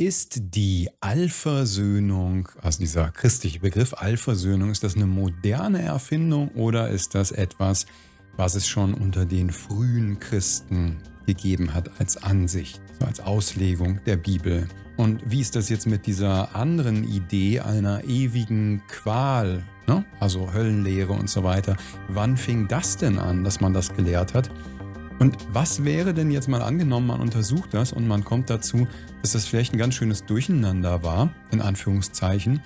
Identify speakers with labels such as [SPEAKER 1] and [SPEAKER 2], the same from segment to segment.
[SPEAKER 1] Ist die Allversöhnung, also dieser christliche Begriff Allversöhnung, ist das eine moderne Erfindung oder ist das etwas, was es schon unter den frühen Christen gegeben hat als Ansicht, so als Auslegung der Bibel? Und wie ist das jetzt mit dieser anderen Idee einer ewigen Qual, ne? also Höllenlehre und so weiter? Wann fing das denn an, dass man das gelehrt hat? Und was wäre denn jetzt mal angenommen, man untersucht das und man kommt dazu, dass das vielleicht ein ganz schönes Durcheinander war, in Anführungszeichen,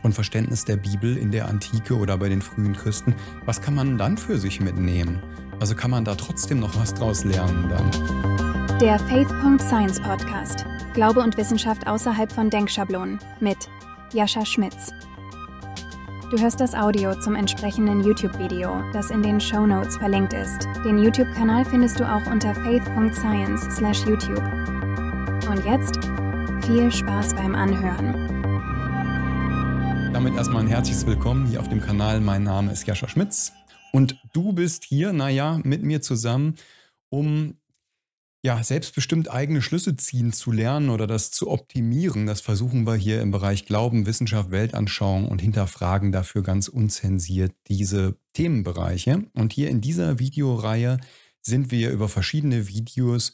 [SPEAKER 1] von Verständnis der Bibel in der Antike oder bei den frühen Christen. Was kann man dann für sich mitnehmen? Also kann man da trotzdem noch was draus lernen dann?
[SPEAKER 2] Der Faith.Science Podcast. Glaube und Wissenschaft außerhalb von Denkschablonen mit Jascha Schmitz. Du hörst das Audio zum entsprechenden YouTube-Video, das in den Show Notes verlinkt ist. Den YouTube-Kanal findest du auch unter faith.science/youtube. Und jetzt viel Spaß beim Anhören.
[SPEAKER 1] Damit erstmal ein herzliches Willkommen hier auf dem Kanal. Mein Name ist Jascha Schmitz und du bist hier, naja, mit mir zusammen, um ja, selbstbestimmt eigene Schlüsse ziehen zu lernen oder das zu optimieren, das versuchen wir hier im Bereich Glauben, Wissenschaft, Weltanschauung und hinterfragen dafür ganz unzensiert diese Themenbereiche. Und hier in dieser Videoreihe sind wir über verschiedene Videos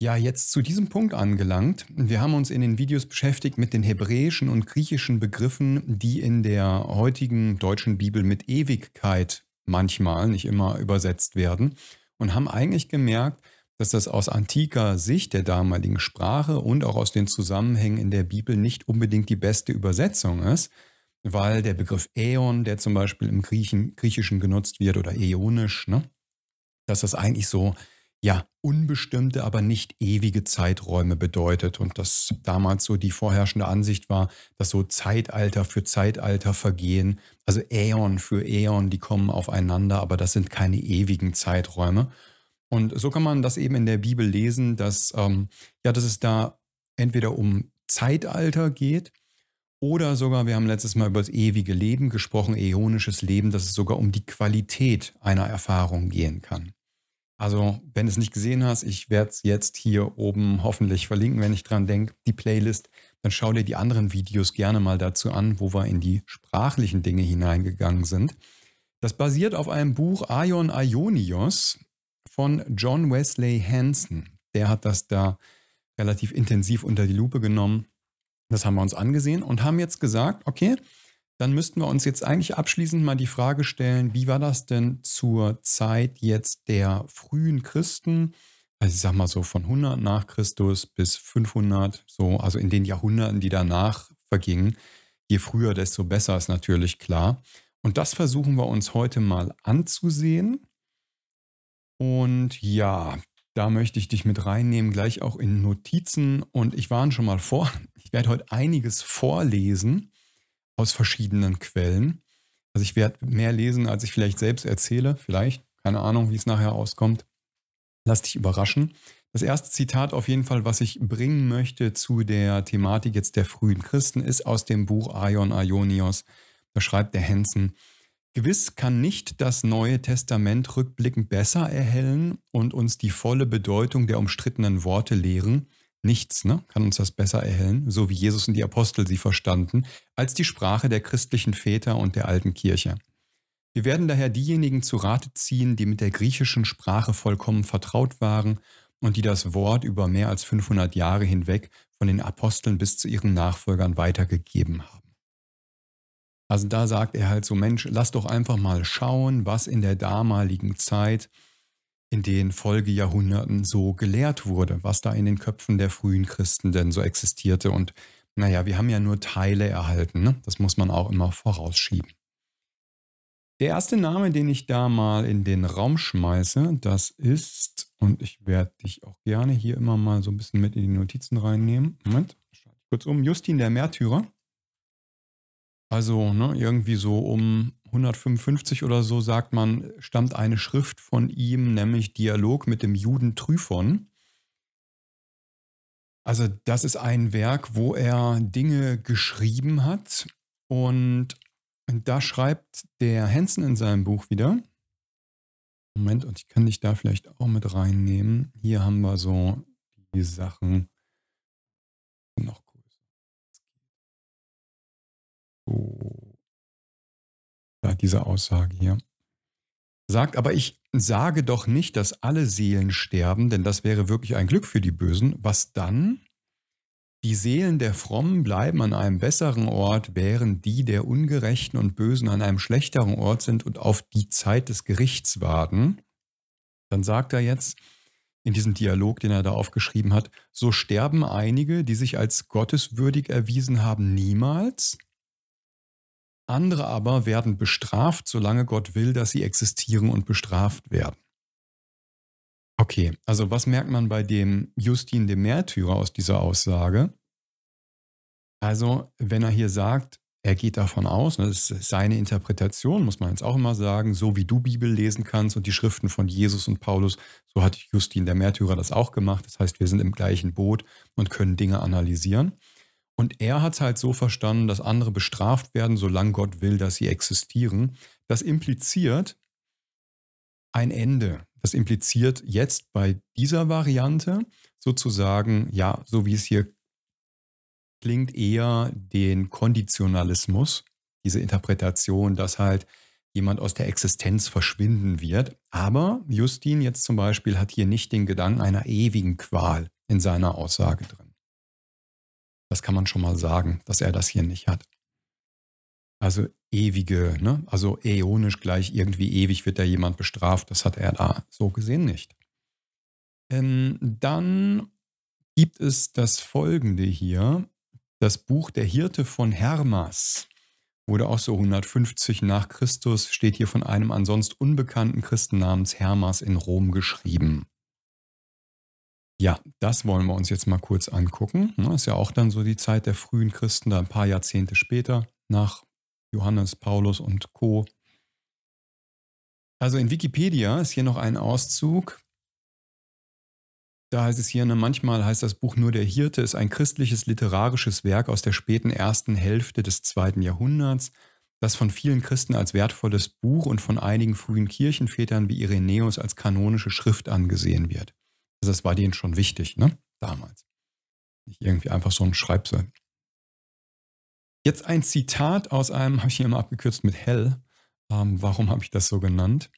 [SPEAKER 1] ja jetzt zu diesem Punkt angelangt. Wir haben uns in den Videos beschäftigt mit den hebräischen und griechischen Begriffen, die in der heutigen deutschen Bibel mit Ewigkeit manchmal, nicht immer übersetzt werden und haben eigentlich gemerkt, dass das aus antiker Sicht der damaligen Sprache und auch aus den Zusammenhängen in der Bibel nicht unbedingt die beste Übersetzung ist, weil der Begriff Äon, der zum Beispiel im Griechen, Griechischen genutzt wird oder äonisch, ne, dass das eigentlich so ja unbestimmte, aber nicht ewige Zeiträume bedeutet und dass damals so die vorherrschende Ansicht war, dass so Zeitalter für Zeitalter vergehen, also Äon für Äon, die kommen aufeinander, aber das sind keine ewigen Zeiträume. Und so kann man das eben in der Bibel lesen, dass, ähm, ja, dass es da entweder um Zeitalter geht oder sogar, wir haben letztes Mal über das ewige Leben gesprochen, äonisches Leben, dass es sogar um die Qualität einer Erfahrung gehen kann. Also, wenn du es nicht gesehen hast, ich werde es jetzt hier oben hoffentlich verlinken, wenn ich dran denke, die Playlist. Dann schau dir die anderen Videos gerne mal dazu an, wo wir in die sprachlichen Dinge hineingegangen sind. Das basiert auf einem Buch Aion Aionios von John Wesley Hanson. Der hat das da relativ intensiv unter die Lupe genommen. Das haben wir uns angesehen und haben jetzt gesagt, okay, dann müssten wir uns jetzt eigentlich abschließend mal die Frage stellen, wie war das denn zur Zeit jetzt der frühen Christen? Also ich sag mal so von 100 nach Christus bis 500, so, also in den Jahrhunderten, die danach vergingen. Je früher, desto besser ist natürlich klar. Und das versuchen wir uns heute mal anzusehen. Und ja, da möchte ich dich mit reinnehmen, gleich auch in Notizen. Und ich warne schon mal vor, ich werde heute einiges vorlesen aus verschiedenen Quellen. Also ich werde mehr lesen, als ich vielleicht selbst erzähle. Vielleicht, keine Ahnung, wie es nachher auskommt. Lass dich überraschen. Das erste Zitat auf jeden Fall, was ich bringen möchte zu der Thematik jetzt der frühen Christen, ist aus dem Buch Aion Aionios. Da schreibt der Hensen, Gewiss kann nicht das Neue Testament rückblickend besser erhellen und uns die volle Bedeutung der umstrittenen Worte lehren. Nichts ne, kann uns das besser erhellen, so wie Jesus und die Apostel sie verstanden, als die Sprache der christlichen Väter und der alten Kirche. Wir werden daher diejenigen zu Rate ziehen, die mit der griechischen Sprache vollkommen vertraut waren und die das Wort über mehr als 500 Jahre hinweg von den Aposteln bis zu ihren Nachfolgern weitergegeben haben. Also da sagt er halt so, Mensch, lass doch einfach mal schauen, was in der damaligen Zeit, in den Folgejahrhunderten so gelehrt wurde, was da in den Köpfen der frühen Christen denn so existierte. Und naja, wir haben ja nur Teile erhalten, ne? das muss man auch immer vorausschieben. Der erste Name, den ich da mal in den Raum schmeiße, das ist, und ich werde dich auch gerne hier immer mal so ein bisschen mit in die Notizen reinnehmen. Moment, schalte ich kurz um. Justin der Märtyrer. Also ne, irgendwie so um 155 oder so sagt man, stammt eine Schrift von ihm, nämlich Dialog mit dem Juden Tryphon. Also das ist ein Werk, wo er Dinge geschrieben hat und da schreibt der Hansen in seinem Buch wieder. Moment, und ich kann dich da vielleicht auch mit reinnehmen. Hier haben wir so die Sachen. Diese Aussage hier. Sagt, aber ich sage doch nicht, dass alle Seelen sterben, denn das wäre wirklich ein Glück für die Bösen. Was dann? Die Seelen der Frommen bleiben an einem besseren Ort, während die der Ungerechten und Bösen an einem schlechteren Ort sind und auf die Zeit des Gerichts warten. Dann sagt er jetzt in diesem Dialog, den er da aufgeschrieben hat, so sterben einige, die sich als gotteswürdig erwiesen haben, niemals. Andere aber werden bestraft, solange Gott will, dass sie existieren und bestraft werden. Okay, also was merkt man bei dem Justin dem Märtyrer aus dieser Aussage? Also, wenn er hier sagt, er geht davon aus, das ist seine Interpretation, muss man jetzt auch immer sagen, so wie du Bibel lesen kannst und die Schriften von Jesus und Paulus, so hat Justin der Märtyrer das auch gemacht. Das heißt, wir sind im gleichen Boot und können Dinge analysieren. Und er hat es halt so verstanden, dass andere bestraft werden, solange Gott will, dass sie existieren. Das impliziert ein Ende. Das impliziert jetzt bei dieser Variante sozusagen, ja, so wie es hier klingt, eher den Konditionalismus, diese Interpretation, dass halt jemand aus der Existenz verschwinden wird. Aber Justin jetzt zum Beispiel hat hier nicht den Gedanken einer ewigen Qual in seiner Aussage drin. Das kann man schon mal sagen, dass er das hier nicht hat. Also ewige, ne? also äonisch gleich irgendwie ewig wird da jemand bestraft. Das hat er da so gesehen nicht. Ähm, dann gibt es das folgende hier. Das Buch Der Hirte von Hermas wurde auch so 150 nach Christus, steht hier von einem ansonsten unbekannten Christen namens Hermas in Rom geschrieben. Ja, das wollen wir uns jetzt mal kurz angucken. Das ne? ist ja auch dann so die Zeit der frühen Christen, da ein paar Jahrzehnte später nach Johannes, Paulus und Co. Also in Wikipedia ist hier noch ein Auszug. Da heißt es hier, ne, manchmal heißt das Buch nur Der Hirte, ist ein christliches literarisches Werk aus der späten ersten Hälfte des zweiten Jahrhunderts, das von vielen Christen als wertvolles Buch und von einigen frühen Kirchenvätern wie Irenäus als kanonische Schrift angesehen wird. Also das war denen schon wichtig, ne? Damals. Nicht irgendwie einfach so ein Schreibsel. Jetzt ein Zitat aus einem, habe ich hier immer abgekürzt mit Hell. Ähm, warum habe ich das so genannt?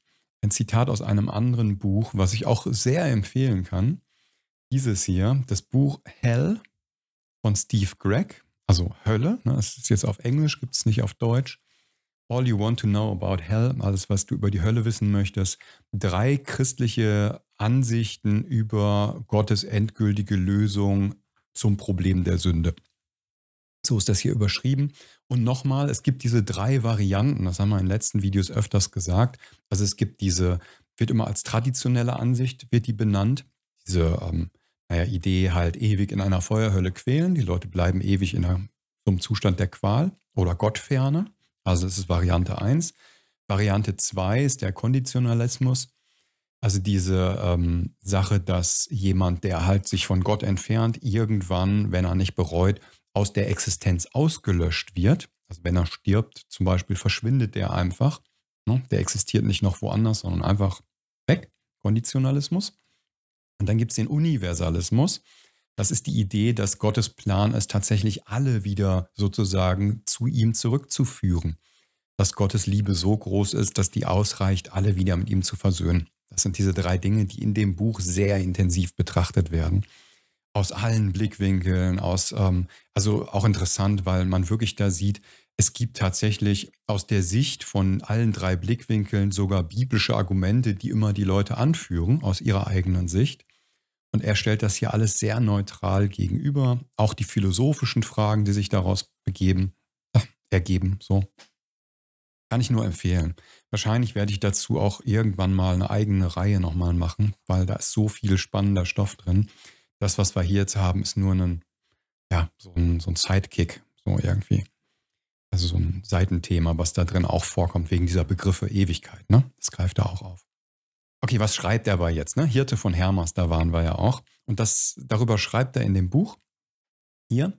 [SPEAKER 1] Ein Zitat aus einem anderen Buch, was ich auch sehr empfehlen kann. Dieses hier, das Buch Hell von Steve Gregg, also Hölle. Ne, das ist jetzt auf Englisch, gibt es nicht auf Deutsch. All You Want to Know About Hell, alles, was du über die Hölle wissen möchtest. Drei christliche Ansichten über Gottes endgültige Lösung zum Problem der Sünde. So ist das hier überschrieben. Und nochmal, es gibt diese drei Varianten, das haben wir in den letzten Videos öfters gesagt. Also es gibt diese, wird immer als traditionelle Ansicht, wird die benannt, diese ähm, naja, Idee halt ewig in einer Feuerhölle quälen. Die Leute bleiben ewig in einem, so Zustand der Qual oder Gottferne. Also das ist Variante 1. Variante 2 ist der Konditionalismus. Also diese ähm, Sache, dass jemand, der halt sich von Gott entfernt, irgendwann, wenn er nicht bereut, aus der Existenz ausgelöscht wird. Also wenn er stirbt, zum Beispiel, verschwindet der einfach. Ne? Der existiert nicht noch woanders, sondern einfach weg. Konditionalismus. Und dann gibt es den Universalismus. Das ist die Idee, dass Gottes Plan ist, tatsächlich alle wieder sozusagen zu ihm zurückzuführen. Dass Gottes Liebe so groß ist, dass die ausreicht, alle wieder mit ihm zu versöhnen. Das sind diese drei Dinge, die in dem Buch sehr intensiv betrachtet werden aus allen Blickwinkeln, aus, ähm, also auch interessant, weil man wirklich da sieht, es gibt tatsächlich aus der Sicht von allen drei Blickwinkeln sogar biblische Argumente, die immer die Leute anführen, aus ihrer eigenen Sicht. Und er stellt das hier alles sehr neutral gegenüber. Auch die philosophischen Fragen, die sich daraus begeben, äh, ergeben. So. Kann ich nur empfehlen. Wahrscheinlich werde ich dazu auch irgendwann mal eine eigene Reihe nochmal machen, weil da ist so viel spannender Stoff drin. Das, was wir hier jetzt haben, ist nur ein, ja, so ein, so ein Sidekick, so irgendwie. Also so ein Seitenthema, was da drin auch vorkommt, wegen dieser Begriffe Ewigkeit. Ne? Das greift da auch auf. Okay, was schreibt er aber jetzt? Ne? Hirte von Hermas, da waren wir ja auch. Und das, darüber schreibt er in dem Buch hier.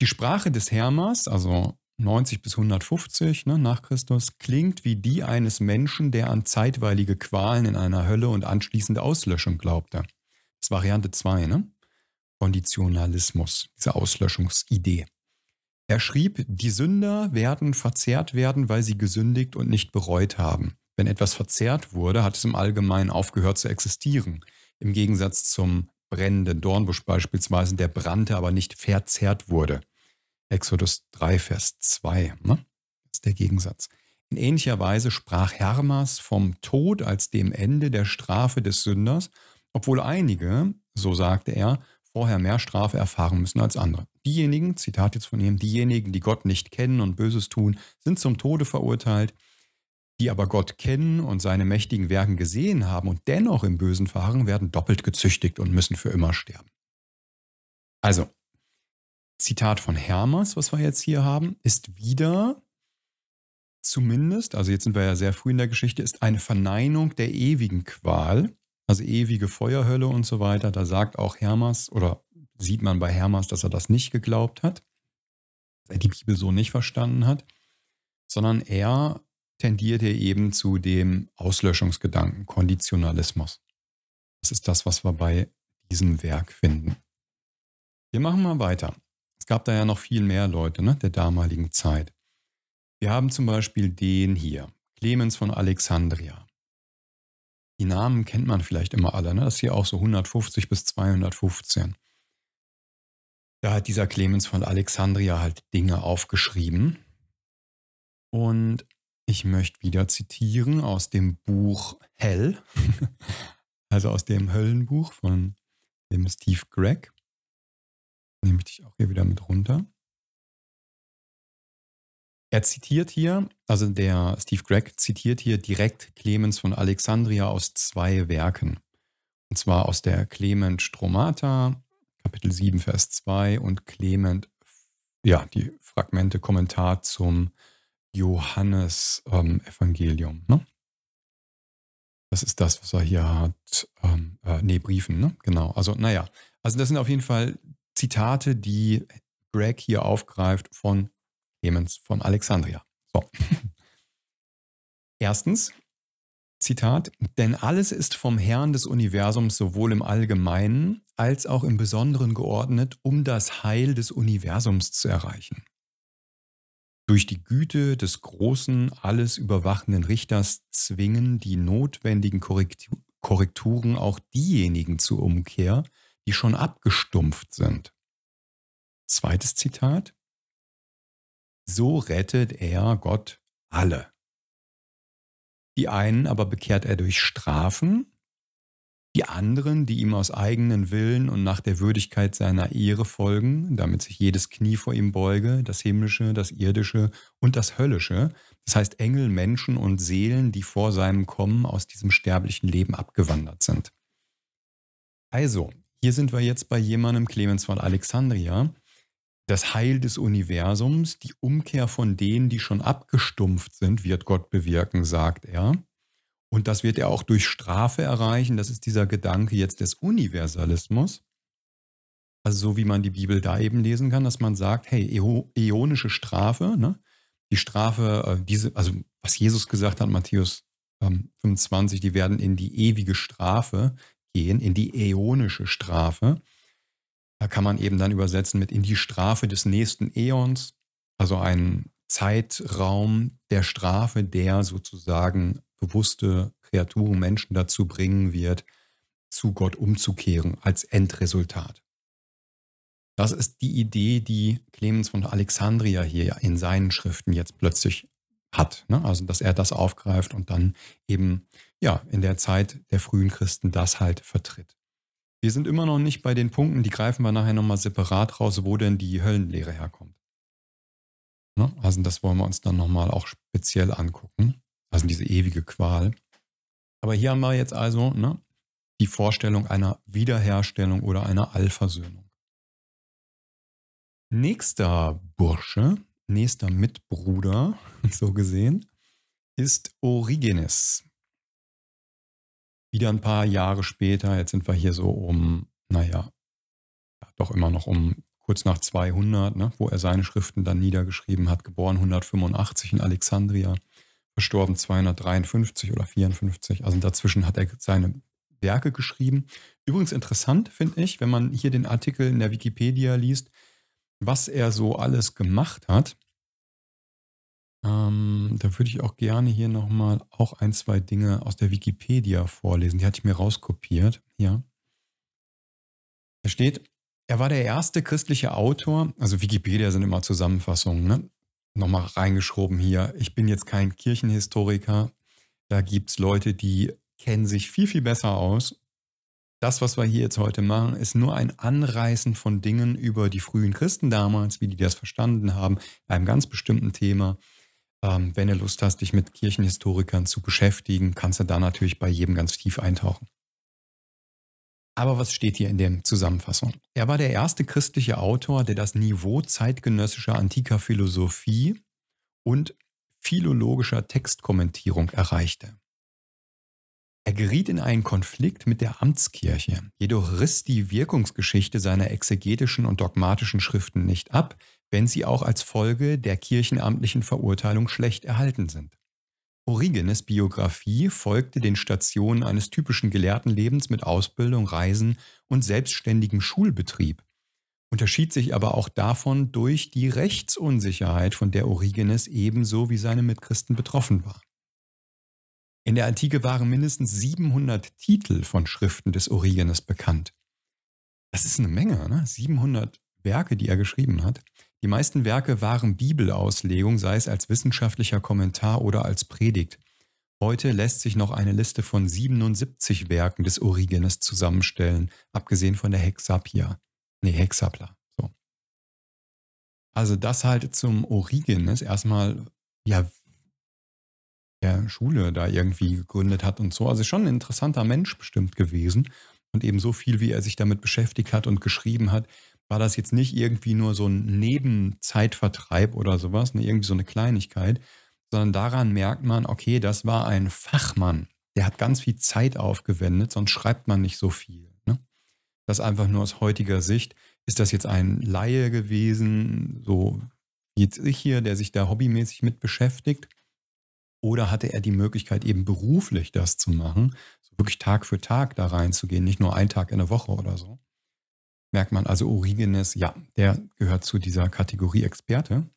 [SPEAKER 1] Die Sprache des Hermas, also 90 bis 150 ne, nach Christus, klingt wie die eines Menschen, der an zeitweilige Qualen in einer Hölle und anschließende Auslöschung glaubte. Das ist Variante 2, ne? Konditionalismus, diese Auslöschungsidee. Er schrieb, die Sünder werden verzehrt werden, weil sie gesündigt und nicht bereut haben. Wenn etwas verzehrt wurde, hat es im Allgemeinen aufgehört zu existieren. Im Gegensatz zum brennenden Dornbusch beispielsweise, der brannte, aber nicht verzehrt wurde. Exodus 3, Vers 2. Ne? Das ist der Gegensatz. In ähnlicher Weise sprach Hermas vom Tod als dem Ende der Strafe des Sünders, obwohl einige, so sagte er, vorher mehr Strafe erfahren müssen als andere. Diejenigen, Zitat jetzt von ihm, diejenigen, die Gott nicht kennen und Böses tun, sind zum Tode verurteilt, die aber Gott kennen und seine mächtigen Werken gesehen haben und dennoch im Bösen fahren, werden doppelt gezüchtigt und müssen für immer sterben. Also, Zitat von Hermas, was wir jetzt hier haben, ist wieder zumindest, also jetzt sind wir ja sehr früh in der Geschichte, ist eine Verneinung der ewigen Qual, also ewige Feuerhölle und so weiter. Da sagt auch Hermas oder sieht man bei Hermas, dass er das nicht geglaubt hat, dass er die Bibel so nicht verstanden hat, sondern er tendiert hier eben zu dem Auslöschungsgedanken, Konditionalismus. Das ist das, was wir bei diesem Werk finden. Wir machen mal weiter. Es gab da ja noch viel mehr Leute ne, der damaligen Zeit. Wir haben zum Beispiel den hier, Clemens von Alexandria. Die Namen kennt man vielleicht immer alle, ne? das ist hier auch so 150 bis 215. Da hat dieser Clemens von Alexandria halt Dinge aufgeschrieben. Und ich möchte wieder zitieren aus dem Buch Hell, also aus dem Höllenbuch von dem Steve Gregg. Nehme ich dich auch hier wieder mit runter. Er zitiert hier, also der Steve Gregg zitiert hier direkt Clemens von Alexandria aus zwei Werken. Und zwar aus der Clement Stromata, Kapitel 7, Vers 2 und Clement, ja, die Fragmente Kommentar zum Johannes-Evangelium. Ähm, ne? Das ist das, was er hier hat. Ähm, äh, nee, Briefen, ne? Genau. Also, naja. Also, das sind auf jeden Fall Zitate, die Greg hier aufgreift von Clemens von Alexandria. So. Erstens, Zitat, denn alles ist vom Herrn des Universums sowohl im Allgemeinen als auch im Besonderen geordnet, um das Heil des Universums zu erreichen. Durch die Güte des großen, alles überwachenden Richters zwingen die notwendigen Korrekturen auch diejenigen zur Umkehr, die schon abgestumpft sind. Zweites Zitat. So rettet er Gott alle. Die einen aber bekehrt er durch Strafen, die anderen, die ihm aus eigenen Willen und nach der Würdigkeit seiner Ehre folgen, damit sich jedes Knie vor ihm beuge, das himmlische, das irdische und das höllische, das heißt Engel, Menschen und Seelen, die vor seinem Kommen aus diesem sterblichen Leben abgewandert sind. Also, hier sind wir jetzt bei jemandem, Clemens von Alexandria, das Heil des Universums, die Umkehr von denen, die schon abgestumpft sind, wird Gott bewirken, sagt er. Und das wird er auch durch Strafe erreichen. Das ist dieser Gedanke jetzt des Universalismus. Also so wie man die Bibel da eben lesen kann, dass man sagt, hey, äonische Strafe, ne? die Strafe, äh, diese, also was Jesus gesagt hat, Matthäus ähm, 25, die werden in die ewige Strafe gehen, in die äonische Strafe. Da kann man eben dann übersetzen mit in die Strafe des nächsten Äons, also ein Zeitraum der Strafe, der sozusagen bewusste Kreaturen, Menschen dazu bringen wird, zu Gott umzukehren als Endresultat. Das ist die Idee, die Clemens von Alexandria hier in seinen Schriften jetzt plötzlich hat. Ne? Also, dass er das aufgreift und dann eben ja in der Zeit der frühen Christen das halt vertritt. Wir sind immer noch nicht bei den Punkten, die greifen wir nachher nochmal separat raus, wo denn die Höllenlehre herkommt. Ne? Also das wollen wir uns dann nochmal auch speziell angucken. Also diese ewige Qual. Aber hier haben wir jetzt also ne, die Vorstellung einer Wiederherstellung oder einer Allversöhnung. Nächster Bursche, nächster Mitbruder, so gesehen, ist Origenes wieder ein paar Jahre später, jetzt sind wir hier so um, naja, doch immer noch um kurz nach 200, ne, wo er seine Schriften dann niedergeschrieben hat, geboren 185 in Alexandria, verstorben 253 oder 54. Also dazwischen hat er seine Werke geschrieben. Übrigens interessant finde ich, wenn man hier den Artikel in der Wikipedia liest, was er so alles gemacht hat. Ähm, da würde ich auch gerne hier nochmal auch ein, zwei Dinge aus der Wikipedia vorlesen. Die hatte ich mir rauskopiert. Ja. Da steht, er war der erste christliche Autor, also Wikipedia sind immer Zusammenfassungen, ne? Nochmal reingeschoben hier. Ich bin jetzt kein Kirchenhistoriker. Da gibt es Leute, die kennen sich viel, viel besser aus. Das, was wir hier jetzt heute machen, ist nur ein Anreißen von Dingen über die frühen Christen damals, wie die das verstanden haben, bei einem ganz bestimmten Thema. Ähm, wenn du Lust hast, dich mit Kirchenhistorikern zu beschäftigen, kannst du da natürlich bei jedem ganz tief eintauchen. Aber was steht hier in der Zusammenfassung? Er war der erste christliche Autor, der das Niveau zeitgenössischer antiker Philosophie und philologischer Textkommentierung erreichte. Er geriet in einen Konflikt mit der Amtskirche, jedoch riss die Wirkungsgeschichte seiner exegetischen und dogmatischen Schriften nicht ab, wenn sie auch als Folge der kirchenamtlichen Verurteilung schlecht erhalten sind. Origenes Biografie folgte den Stationen eines typischen Gelehrtenlebens mit Ausbildung, Reisen und selbstständigem Schulbetrieb, unterschied sich aber auch davon durch die Rechtsunsicherheit, von der Origenes ebenso wie seine Mitchristen betroffen war. In der Antike waren mindestens 700 Titel von Schriften des Origenes bekannt. Das ist eine Menge, ne? 700 Werke, die er geschrieben hat. Die meisten Werke waren Bibelauslegung, sei es als wissenschaftlicher Kommentar oder als Predigt. Heute lässt sich noch eine Liste von 77 Werken des Origenes zusammenstellen, abgesehen von der Hexapia. Nee, Hexapla. So. Also das halt zum Origenes erstmal, ja, der Schule da irgendwie gegründet hat und so. Also schon ein interessanter Mensch bestimmt gewesen. Und eben so viel, wie er sich damit beschäftigt hat und geschrieben hat, war das jetzt nicht irgendwie nur so ein Nebenzeitvertreib oder sowas, ne, irgendwie so eine Kleinigkeit, sondern daran merkt man, okay, das war ein Fachmann, der hat ganz viel Zeit aufgewendet, sonst schreibt man nicht so viel. Ne? Das einfach nur aus heutiger Sicht. Ist das jetzt ein Laie gewesen, so jetzt ich hier, der sich da hobbymäßig mit beschäftigt? Oder hatte er die Möglichkeit, eben beruflich das zu machen, wirklich Tag für Tag da reinzugehen, nicht nur ein Tag in der Woche oder so? merkt man also Origenes, ja, der gehört zu dieser Kategorie Experte.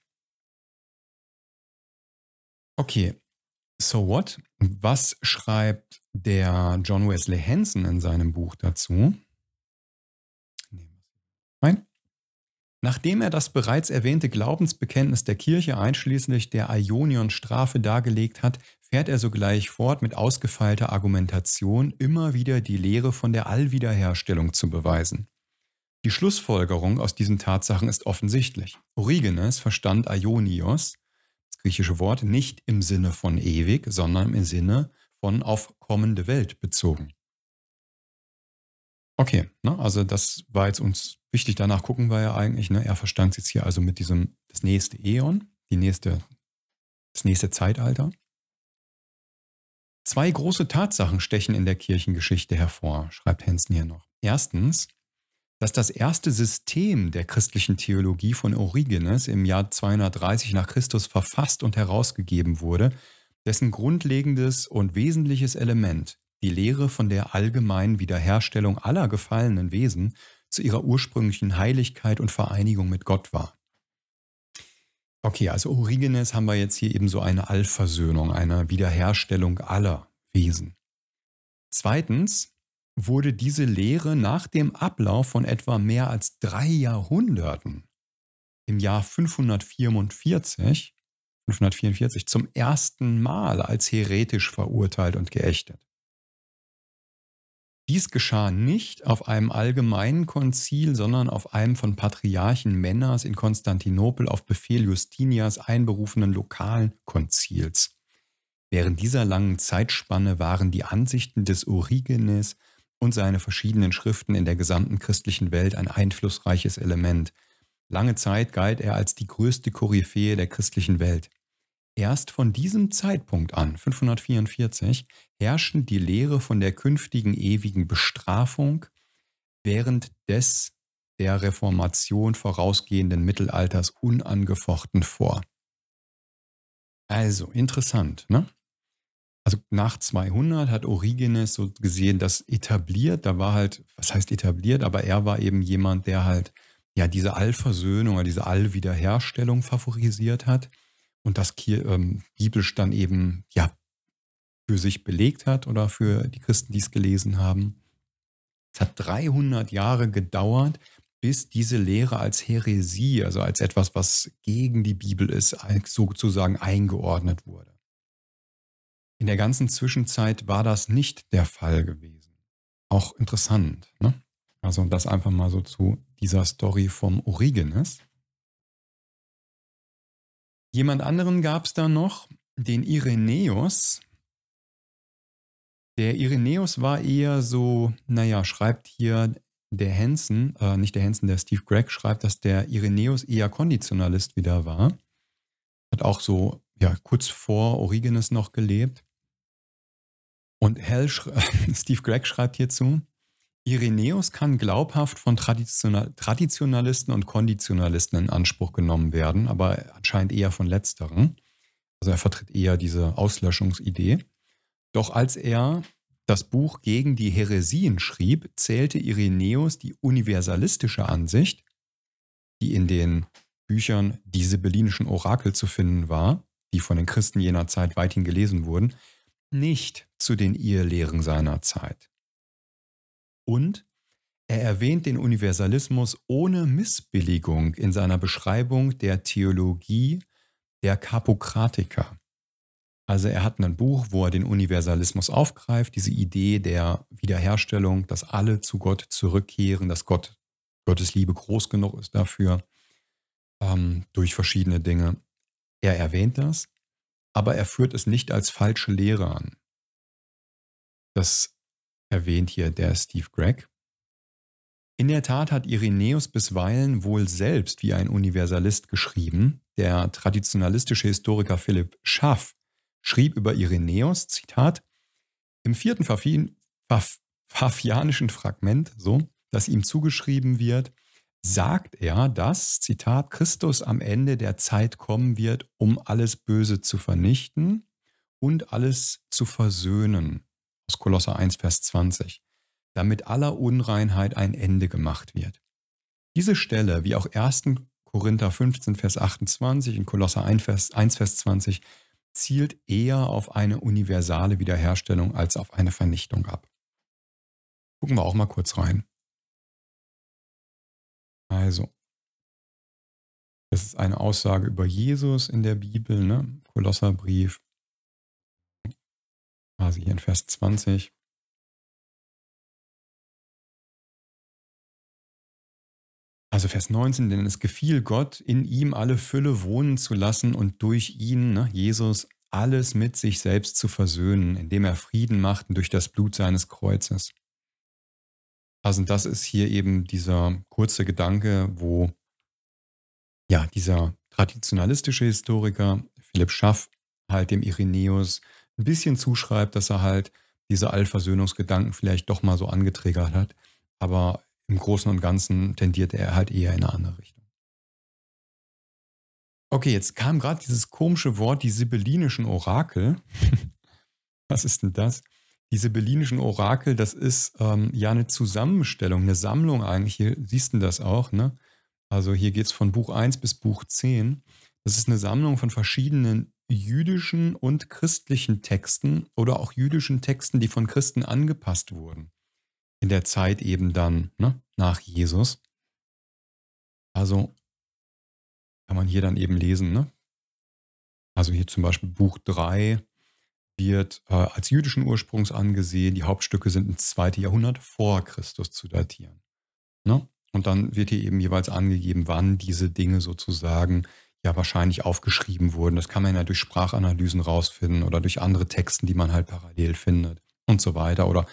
[SPEAKER 1] Okay, so what? Was schreibt der John Wesley Hanson in seinem Buch dazu? Nein. Nachdem er das bereits erwähnte Glaubensbekenntnis der Kirche einschließlich der Ionion-Strafe dargelegt hat, fährt er sogleich fort mit ausgefeilter Argumentation, immer wieder die Lehre von der Allwiederherstellung zu beweisen. Die Schlussfolgerung aus diesen Tatsachen ist offensichtlich. Origenes verstand Aionios, das griechische Wort, nicht im Sinne von ewig, sondern im Sinne von auf kommende Welt bezogen. Okay, ne, also das war jetzt uns wichtig. Danach gucken wir ja eigentlich. Ne, er verstand es jetzt hier also mit diesem das nächste Äon, die nächste, das nächste Zeitalter. Zwei große Tatsachen stechen in der Kirchengeschichte hervor, schreibt Hansen hier noch. Erstens, dass das erste System der christlichen Theologie von Origenes im Jahr 230 nach Christus verfasst und herausgegeben wurde, dessen grundlegendes und wesentliches Element die Lehre von der allgemeinen Wiederherstellung aller gefallenen Wesen zu ihrer ursprünglichen Heiligkeit und Vereinigung mit Gott war. Okay, also Origenes haben wir jetzt hier eben so eine Allversöhnung, eine Wiederherstellung aller Wesen. Zweitens, wurde diese Lehre nach dem Ablauf von etwa mehr als drei Jahrhunderten im Jahr 544, 544 zum ersten Mal als heretisch verurteilt und geächtet. Dies geschah nicht auf einem allgemeinen Konzil, sondern auf einem von Patriarchen Männers in Konstantinopel auf Befehl Justinias einberufenen lokalen Konzils. Während dieser langen Zeitspanne waren die Ansichten des Origenes und seine verschiedenen Schriften in der gesamten christlichen Welt ein einflussreiches Element. Lange Zeit galt er als die größte Koryphäe der christlichen Welt. Erst von diesem Zeitpunkt an, 544, herrschten die Lehre von der künftigen ewigen Bestrafung während des der Reformation vorausgehenden Mittelalters unangefochten vor. Also interessant, ne? also nach 200 hat Origenes so gesehen das etabliert. Da war halt, was heißt etabliert, aber er war eben jemand, der halt ja diese Allversöhnung oder diese Allwiederherstellung favorisiert hat und das ähm, biblisch dann eben ja für sich belegt hat oder für die Christen, die es gelesen haben. Es hat 300 Jahre gedauert, bis diese Lehre als Häresie, also als etwas, was gegen die Bibel ist, sozusagen eingeordnet wurde. In der ganzen Zwischenzeit war das nicht der Fall gewesen. Auch interessant. Ne? Also das einfach mal so zu dieser Story vom Origenes. Jemand anderen gab es da noch, den Irenäus. Der Irenäus war eher so, naja, schreibt hier der Hansen, äh, nicht der Hansen, der Steve Gregg schreibt, dass der Irenäus eher Konditionalist wieder war. Hat auch so, ja, kurz vor Origenes noch gelebt. Und Hell, Steve Gregg schreibt hierzu, Irenäus kann glaubhaft von Traditional, Traditionalisten und Konditionalisten in Anspruch genommen werden, aber anscheinend eher von letzteren. Also er vertritt eher diese Auslöschungsidee. Doch als er das Buch gegen die Häresien schrieb, zählte Irenäus die universalistische Ansicht, die in den Büchern die sibyllinischen Orakel zu finden war, die von den Christen jener Zeit weithin gelesen wurden, nicht zu den Irrlehren seiner Zeit. Und er erwähnt den Universalismus ohne Missbilligung in seiner Beschreibung der Theologie der Kapokratiker. Also er hat ein Buch, wo er den Universalismus aufgreift, diese Idee der Wiederherstellung, dass alle zu Gott zurückkehren, dass Gott, Gottes Liebe groß genug ist dafür, ähm, durch verschiedene Dinge. Er erwähnt das, aber er führt es nicht als falsche Lehre an. Das erwähnt hier der Steve Gregg. In der Tat hat Irenäus bisweilen wohl selbst wie ein Universalist geschrieben. Der traditionalistische Historiker Philipp Schaff schrieb über Irenäus, Zitat, im vierten Pfaffianischen Fragment, so, das ihm zugeschrieben wird, sagt er, dass, Zitat, Christus am Ende der Zeit kommen wird, um alles Böse zu vernichten und alles zu versöhnen. Aus Kolosser 1, Vers 20. Damit aller Unreinheit ein Ende gemacht wird. Diese Stelle, wie auch 1. Korinther 15, Vers 28 und Kolosser 1, Vers, 1, Vers 20, zielt eher auf eine universale Wiederherstellung als auf eine Vernichtung ab. Gucken wir auch mal kurz rein. Also, das ist eine Aussage über Jesus in der Bibel, ne? Kolosserbrief, quasi hier in Vers 20. Also Vers 19, denn es gefiel Gott, in ihm alle Fülle wohnen zu lassen und durch ihn, ne, Jesus, alles mit sich selbst zu versöhnen, indem er Frieden macht durch das Blut seines Kreuzes. Also das ist hier eben dieser kurze Gedanke, wo ja dieser traditionalistische Historiker Philipp Schaff halt dem Irenäus ein bisschen zuschreibt, dass er halt diese Allversöhnungsgedanken vielleicht doch mal so angetriggert hat. Aber im Großen und Ganzen tendierte er halt eher in eine andere Richtung. Okay, jetzt kam gerade dieses komische Wort, die sibyllinischen Orakel. Was ist denn das? Die sibyllinischen Orakel, das ist ähm, ja eine Zusammenstellung, eine Sammlung eigentlich. Hier siehst du das auch, ne? Also hier geht es von Buch 1 bis Buch 10. Das ist eine Sammlung von verschiedenen jüdischen und christlichen Texten oder auch jüdischen Texten, die von Christen angepasst wurden in der Zeit eben dann ne, nach Jesus. Also kann man hier dann eben lesen. Ne? Also hier zum Beispiel Buch 3 wird äh, als jüdischen Ursprungs angesehen. Die Hauptstücke sind ins zweite Jahrhundert vor Christus zu datieren. Ne? Und dann wird hier eben jeweils angegeben, wann diese Dinge sozusagen ja wahrscheinlich aufgeschrieben wurden. Das kann man ja durch Sprachanalysen rausfinden oder durch andere Texten, die man halt parallel findet und so weiter. Oder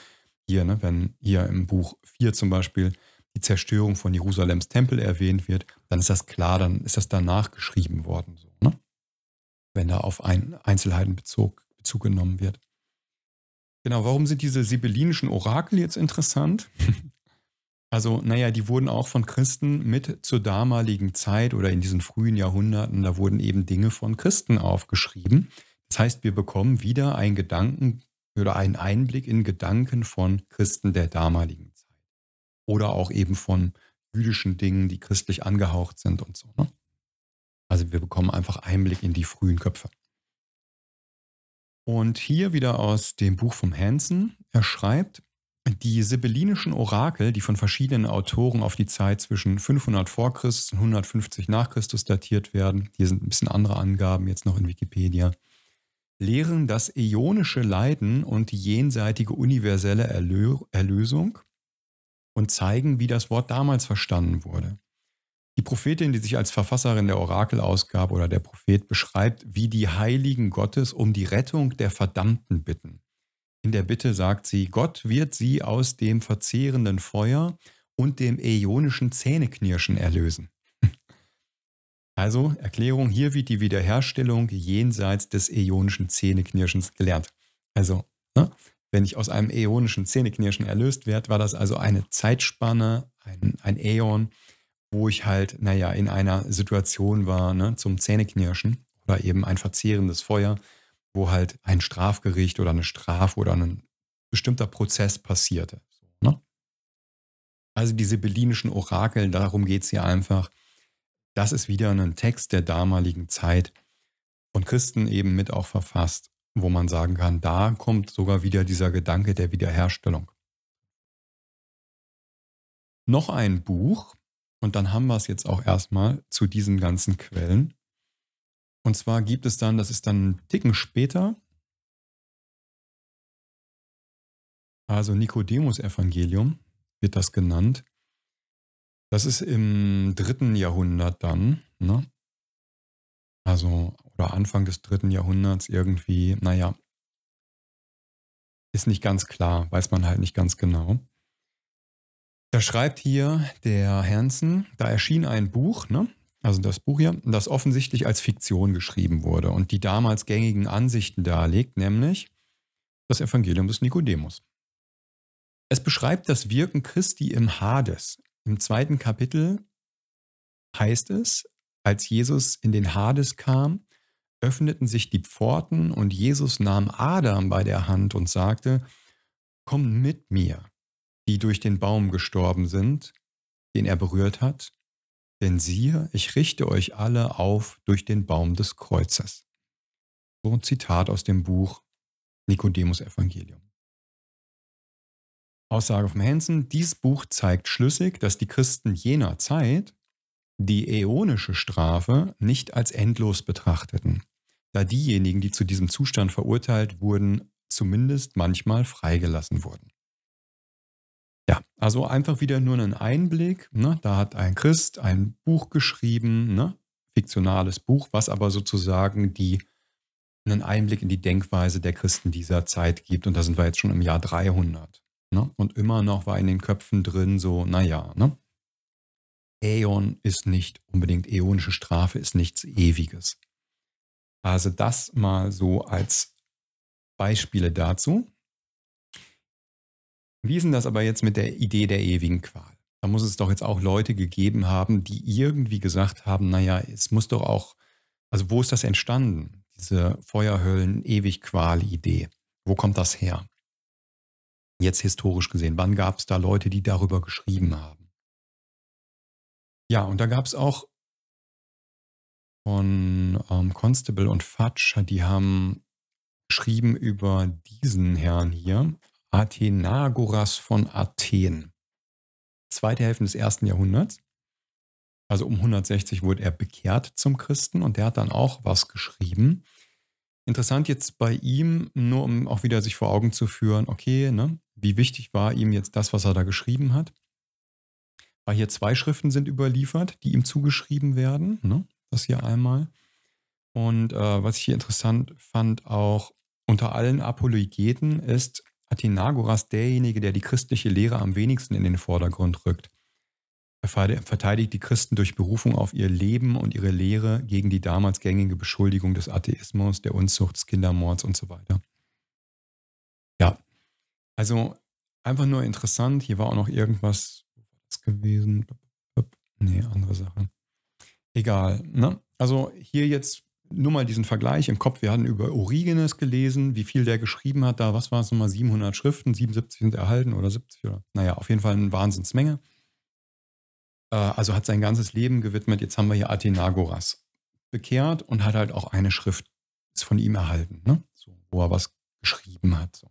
[SPEAKER 1] hier, ne, wenn hier im Buch 4 zum Beispiel die Zerstörung von Jerusalems Tempel erwähnt wird, dann ist das klar, dann ist das danach geschrieben worden, so, ne? wenn da auf ein Einzelheiten Bezug, Bezug genommen wird. Genau, warum sind diese sibyllinischen Orakel jetzt interessant? Also, naja, die wurden auch von Christen mit zur damaligen Zeit oder in diesen frühen Jahrhunderten, da wurden eben Dinge von Christen aufgeschrieben. Das heißt, wir bekommen wieder einen Gedanken oder einen Einblick in Gedanken von Christen der damaligen Zeit. Oder auch eben von jüdischen Dingen, die christlich angehaucht sind und so. Ne? Also wir bekommen einfach Einblick in die frühen Köpfe. Und hier wieder aus dem Buch vom Hansen. Er schreibt, die sibyllinischen Orakel, die von verschiedenen Autoren auf die Zeit zwischen 500 vor Christus und 150 nach Christus datiert werden, hier sind ein bisschen andere Angaben jetzt noch in Wikipedia, lehren das äonische Leiden und die jenseitige universelle Erlö Erlösung und zeigen, wie das Wort damals verstanden wurde. Die Prophetin, die sich als Verfasserin der Orakelausgabe oder der Prophet beschreibt, wie die Heiligen Gottes um die Rettung der Verdammten bitten. In der Bitte sagt sie, Gott wird sie aus dem verzehrenden Feuer und dem äonischen Zähneknirschen erlösen. Also Erklärung, hier wird die Wiederherstellung jenseits des äonischen Zähneknirschens gelernt. Also, ne, wenn ich aus einem äonischen Zähneknirschen erlöst werde, war das also eine Zeitspanne, ein, Äon, wo ich halt, naja, in einer Situation war, ne, zum Zähneknirschen oder eben ein verzehrendes Feuer, wo halt ein Strafgericht oder eine Strafe oder ein bestimmter Prozess passierte. Ne? Also diese sibyllinischen Orakel, darum geht es hier einfach. Das ist wieder ein Text der damaligen Zeit von Christen eben mit auch verfasst, wo man sagen kann, da kommt sogar wieder dieser Gedanke der Wiederherstellung. Noch ein Buch, und dann haben wir es jetzt auch erstmal zu diesen ganzen Quellen. Und zwar gibt es dann, das ist dann ein Ticken später, also Nikodemus-Evangelium wird das genannt. Das ist im dritten Jahrhundert dann, ne? Also, oder Anfang des dritten Jahrhunderts irgendwie, naja, ist nicht ganz klar, weiß man halt nicht ganz genau. Da schreibt hier der Hansen, da erschien ein Buch, ne? Also das Buch hier, das offensichtlich als Fiktion geschrieben wurde und die damals gängigen Ansichten darlegt, nämlich das Evangelium des Nikodemus. Es beschreibt das Wirken Christi im Hades. Im zweiten Kapitel heißt es, als Jesus in den Hades kam, öffneten sich die Pforten und Jesus nahm Adam bei der Hand und sagte, Komm mit mir die durch den Baum gestorben sind, den er berührt hat, denn siehe, ich richte euch alle auf durch den Baum des Kreuzes. So ein Zitat aus dem Buch Nikodemus Evangelium. Aussage vom Hansen, dies Buch zeigt schlüssig, dass die Christen jener Zeit die äonische Strafe nicht als endlos betrachteten, da diejenigen, die zu diesem Zustand verurteilt wurden, zumindest manchmal freigelassen wurden. Ja, also einfach wieder nur einen Einblick. Ne? Da hat ein Christ ein Buch geschrieben, ne? fiktionales Buch, was aber sozusagen die, einen Einblick in die Denkweise der Christen dieser Zeit gibt. Und da sind wir jetzt schon im Jahr 300. Ne? Und immer noch war in den Köpfen drin so, naja, ne? Äon ist nicht unbedingt, äonische Strafe ist nichts Ewiges. Also das mal so als Beispiele dazu. Wie ist denn das aber jetzt mit der Idee der ewigen Qual? Da muss es doch jetzt auch Leute gegeben haben, die irgendwie gesagt haben, naja, es muss doch auch, also wo ist das entstanden? Diese Feuerhöllen-Ewig-Qual-Idee. Wo kommt das her? Jetzt historisch gesehen, wann gab es da Leute, die darüber geschrieben haben? Ja, und da gab es auch von ähm, Constable und Fudge, die haben geschrieben über diesen Herrn hier, Athenagoras von Athen. Zweite Hälfte des ersten Jahrhunderts. Also um 160 wurde er bekehrt zum Christen und der hat dann auch was geschrieben. Interessant jetzt bei ihm, nur um auch wieder sich vor Augen zu führen, okay, ne, wie wichtig war ihm jetzt das, was er da geschrieben hat? Weil hier zwei Schriften sind überliefert, die ihm zugeschrieben werden. Ne? Das hier einmal. Und äh, was ich hier interessant fand, auch unter allen Apologeten ist Athenagoras derjenige, der die christliche Lehre am wenigsten in den Vordergrund rückt. Er verteidigt die Christen durch Berufung auf ihr Leben und ihre Lehre gegen die damals gängige Beschuldigung des Atheismus, der Unzucht, des Kindermords und so weiter. Ja, also einfach nur interessant. Hier war auch noch irgendwas gewesen. Nee, andere Sache. Egal. Ne? Also hier jetzt nur mal diesen Vergleich im Kopf. Wir hatten über Origenes gelesen, wie viel der geschrieben hat. Da, was war es nochmal? 700 Schriften, 77 sind erhalten oder 70 oder, naja, auf jeden Fall eine Wahnsinnsmenge. äh, also hat sein ganzes Leben gewidmet. Jetzt haben wir hier Athenagoras bekehrt und hat halt auch eine Schrift von ihm erhalten, ne? so, wo er was geschrieben hat. So.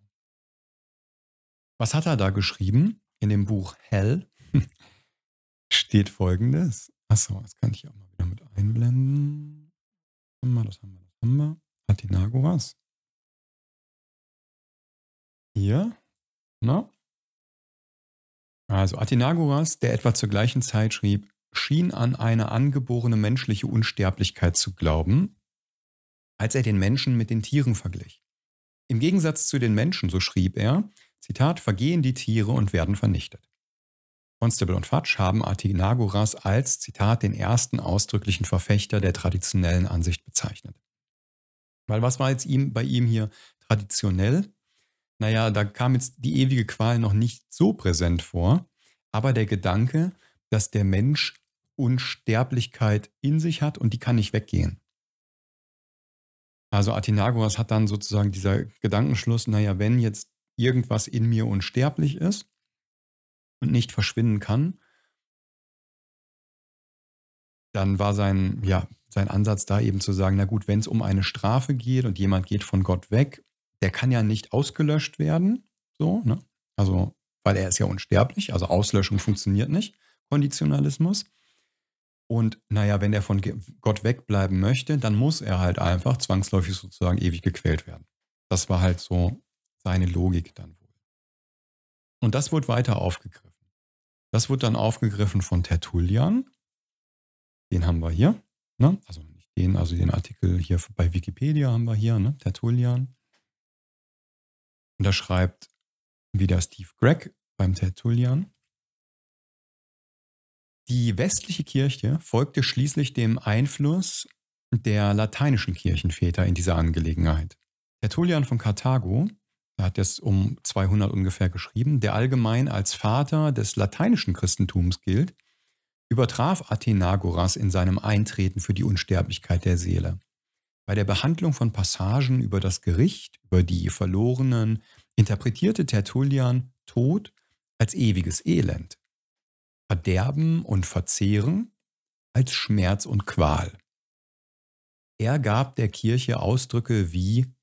[SPEAKER 1] Was hat er da geschrieben? In dem Buch Hell steht folgendes. Achso, das kann ich auch mal wieder mit einblenden. Haben wir, das haben wir, das haben wir. Athenagoras. Hier. Na? Also Athenagoras, der etwa zur gleichen Zeit schrieb, schien an eine angeborene menschliche Unsterblichkeit zu glauben, als er den Menschen mit den Tieren verglich. Im Gegensatz zu den Menschen, so schrieb er, Zitat, vergehen die Tiere und werden vernichtet. Constable und Fudge haben Athenagoras als, Zitat, den ersten ausdrücklichen Verfechter der traditionellen Ansicht bezeichnet. Weil was war jetzt ihm, bei ihm hier traditionell? Naja, da kam jetzt die ewige Qual noch nicht so präsent vor, aber der Gedanke, dass der Mensch Unsterblichkeit in sich hat und die kann nicht weggehen. Also Athenagoras hat dann sozusagen dieser Gedankenschluss, naja, wenn jetzt irgendwas in mir unsterblich ist und nicht verschwinden kann, dann war sein, ja, sein Ansatz da eben zu sagen, na gut, wenn es um eine Strafe geht und jemand geht von Gott weg, der kann ja nicht ausgelöscht werden, so, ne? Also, weil er ist ja unsterblich, also Auslöschung funktioniert nicht, Konditionalismus. Und naja, wenn er von Gott wegbleiben möchte, dann muss er halt einfach zwangsläufig sozusagen ewig gequält werden. Das war halt so seine Logik dann wohl. Und das wurde weiter aufgegriffen. Das wurde dann aufgegriffen von Tertullian. Den haben wir hier. Ne? Also nicht den, also den Artikel hier bei Wikipedia haben wir hier, ne? Tertullian. Und da schreibt wieder Steve Gregg beim Tertullian. Die westliche Kirche folgte schließlich dem Einfluss der lateinischen Kirchenväter in dieser Angelegenheit. Tertullian von Karthago, er hat es um 200 ungefähr geschrieben, der allgemein als Vater des lateinischen Christentums gilt, übertraf Athenagoras in seinem Eintreten für die Unsterblichkeit der Seele. Bei der Behandlung von Passagen über das Gericht, über die Verlorenen, interpretierte Tertullian Tod als ewiges Elend. Verderben und Verzehren als Schmerz und Qual. Er gab der Kirche Ausdrücke wie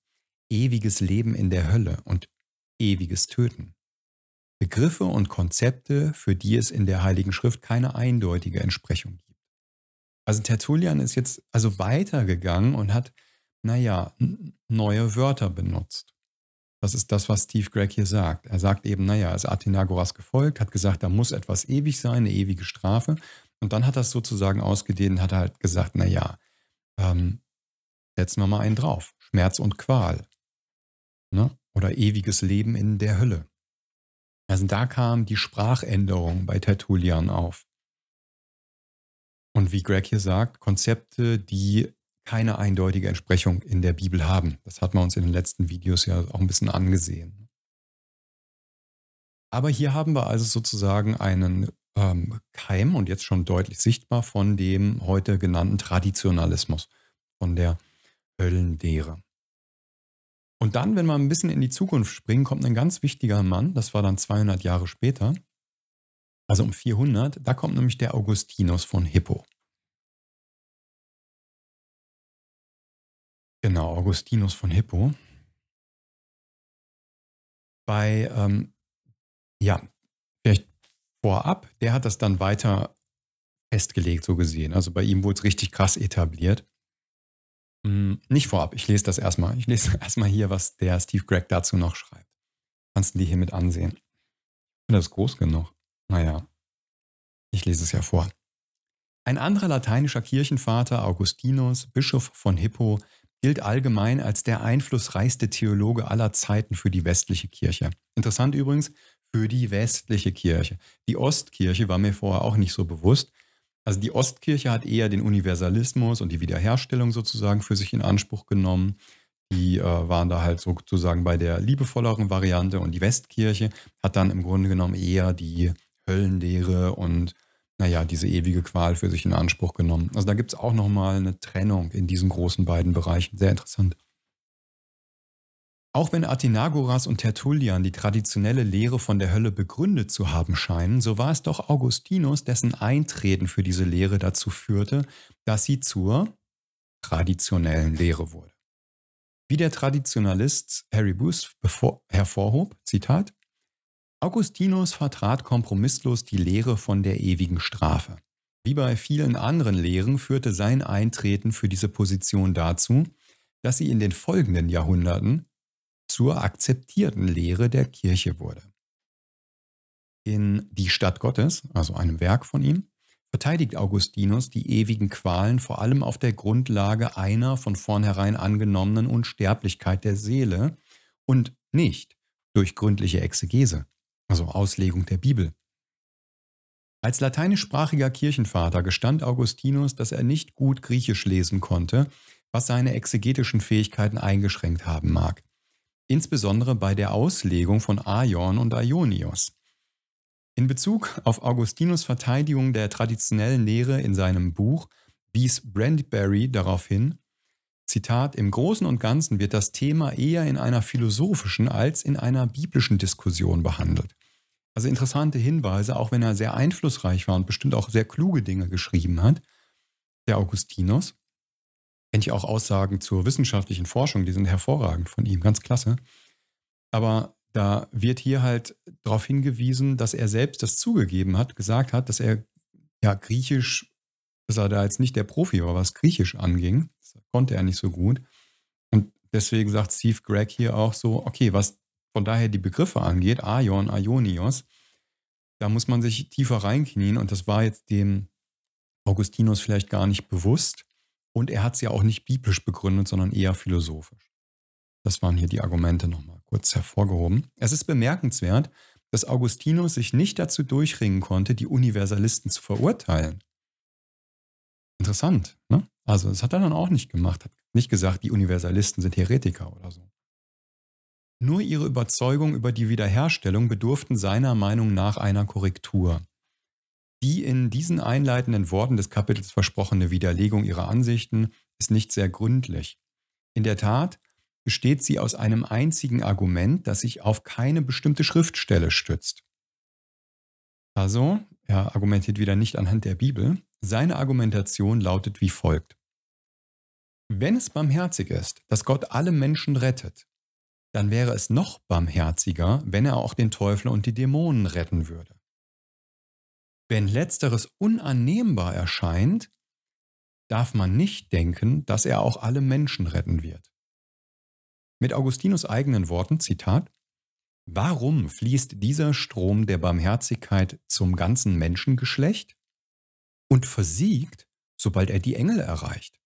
[SPEAKER 1] ewiges Leben in der Hölle und ewiges Töten. Begriffe und Konzepte, für die es in der Heiligen Schrift keine eindeutige Entsprechung gibt. Also Tertullian ist jetzt also weitergegangen und hat, naja, neue Wörter benutzt. Das ist das, was Steve Gregg hier sagt. Er sagt eben, naja, er ist Athenagoras gefolgt, hat gesagt, da muss etwas ewig sein, eine ewige Strafe. Und dann hat er es sozusagen ausgedehnt und hat halt gesagt, naja, ähm, setzen wir mal einen drauf. Schmerz und Qual. Ne? Oder ewiges Leben in der Hölle. Also da kam die Sprachänderung bei Tertullian auf. Und wie Greg hier sagt, Konzepte, die keine eindeutige Entsprechung in der Bibel haben. Das hat man uns in den letzten Videos ja auch ein bisschen angesehen. Aber hier haben wir also sozusagen einen ähm, Keim und jetzt schon deutlich sichtbar von dem heute genannten Traditionalismus, von der Höllenlehre. Und dann, wenn wir ein bisschen in die Zukunft springen, kommt ein ganz wichtiger Mann, das war dann 200 Jahre später, also um 400, da kommt nämlich der Augustinus von Hippo. Genau, Augustinus von Hippo. Bei, ähm, ja, vielleicht vorab, der hat das dann weiter festgelegt, so gesehen. Also bei ihm wurde es richtig krass etabliert. Hm, nicht vorab, ich lese das erstmal. Ich lese erstmal hier, was der Steve Gregg dazu noch schreibt. Kannst du die hier mit ansehen? Das groß genug. Naja, ich lese es ja vor. Ein anderer lateinischer Kirchenvater, Augustinus, Bischof von Hippo, gilt allgemein als der einflussreichste Theologe aller Zeiten für die westliche Kirche. Interessant übrigens, für die westliche Kirche. Die Ostkirche war mir vorher auch nicht so bewusst. Also die Ostkirche hat eher den Universalismus und die Wiederherstellung sozusagen für sich in Anspruch genommen. Die äh, waren da halt sozusagen bei der liebevolleren Variante und die Westkirche hat dann im Grunde genommen eher die Höllenlehre und naja, diese ewige Qual für sich in Anspruch genommen. Also da gibt es auch nochmal eine Trennung in diesen großen beiden Bereichen. Sehr interessant. Auch wenn Athenagoras und Tertullian die traditionelle Lehre von der Hölle begründet zu haben scheinen, so war es doch Augustinus, dessen Eintreten für diese Lehre dazu führte, dass sie zur traditionellen Lehre wurde. Wie der Traditionalist Harry Booth hervorhob, Zitat, Augustinus vertrat kompromisslos die Lehre von der ewigen Strafe. Wie bei vielen anderen Lehren führte sein Eintreten für diese Position dazu, dass sie in den folgenden Jahrhunderten zur akzeptierten Lehre der Kirche wurde. In Die Stadt Gottes, also einem Werk von ihm, verteidigt Augustinus die ewigen Qualen vor allem auf der Grundlage einer von vornherein angenommenen Unsterblichkeit der Seele und nicht durch gründliche Exegese, also Auslegung der Bibel. Als lateinischsprachiger Kirchenvater gestand Augustinus, dass er nicht gut Griechisch lesen konnte, was seine exegetischen Fähigkeiten eingeschränkt haben mag, insbesondere bei der Auslegung von Aion und Aionios. In Bezug auf Augustinus Verteidigung der traditionellen Lehre in seinem Buch wies Brandyberry darauf hin, Zitat, im Großen und Ganzen wird das Thema eher in einer philosophischen als in einer biblischen Diskussion behandelt. Also interessante Hinweise, auch wenn er sehr einflussreich war und bestimmt auch sehr kluge Dinge geschrieben hat, der Augustinus. Kenne ich auch Aussagen zur wissenschaftlichen Forschung, die sind hervorragend von ihm, ganz klasse. Aber da wird hier halt darauf hingewiesen, dass er selbst das zugegeben hat, gesagt hat, dass er ja Griechisch, dass er da jetzt nicht der Profi war, was Griechisch anging. Das konnte er nicht so gut. Und deswegen sagt Steve Gregg hier auch so, okay, was von daher die Begriffe angeht, Aion, Aionios, da muss man sich tiefer reinknien und das war jetzt dem Augustinus vielleicht gar nicht bewusst. Und er hat ja auch nicht biblisch begründet, sondern eher philosophisch. Das waren hier die Argumente nochmal kurz hervorgehoben. Es ist bemerkenswert, dass Augustinus sich nicht dazu durchringen konnte, die Universalisten zu verurteilen. Interessant, ne? Also, das hat er dann auch nicht gemacht, hat nicht gesagt, die Universalisten sind Heretiker oder so. Nur ihre Überzeugung über die Wiederherstellung bedurften seiner Meinung nach einer Korrektur. Die in diesen einleitenden Worten des Kapitels versprochene Widerlegung ihrer Ansichten ist nicht sehr gründlich. In der Tat besteht sie aus einem einzigen Argument, das sich auf keine bestimmte Schriftstelle stützt. Also, er argumentiert wieder nicht anhand der Bibel, seine Argumentation lautet wie folgt. Wenn es barmherzig ist, dass Gott alle Menschen rettet, dann wäre es noch barmherziger, wenn er auch den Teufel und die Dämonen retten würde. Wenn letzteres unannehmbar erscheint, darf man nicht denken, dass er auch alle Menschen retten wird. Mit Augustinus eigenen Worten, Zitat, Warum fließt dieser Strom der Barmherzigkeit zum ganzen Menschengeschlecht und versiegt, sobald er die Engel erreicht?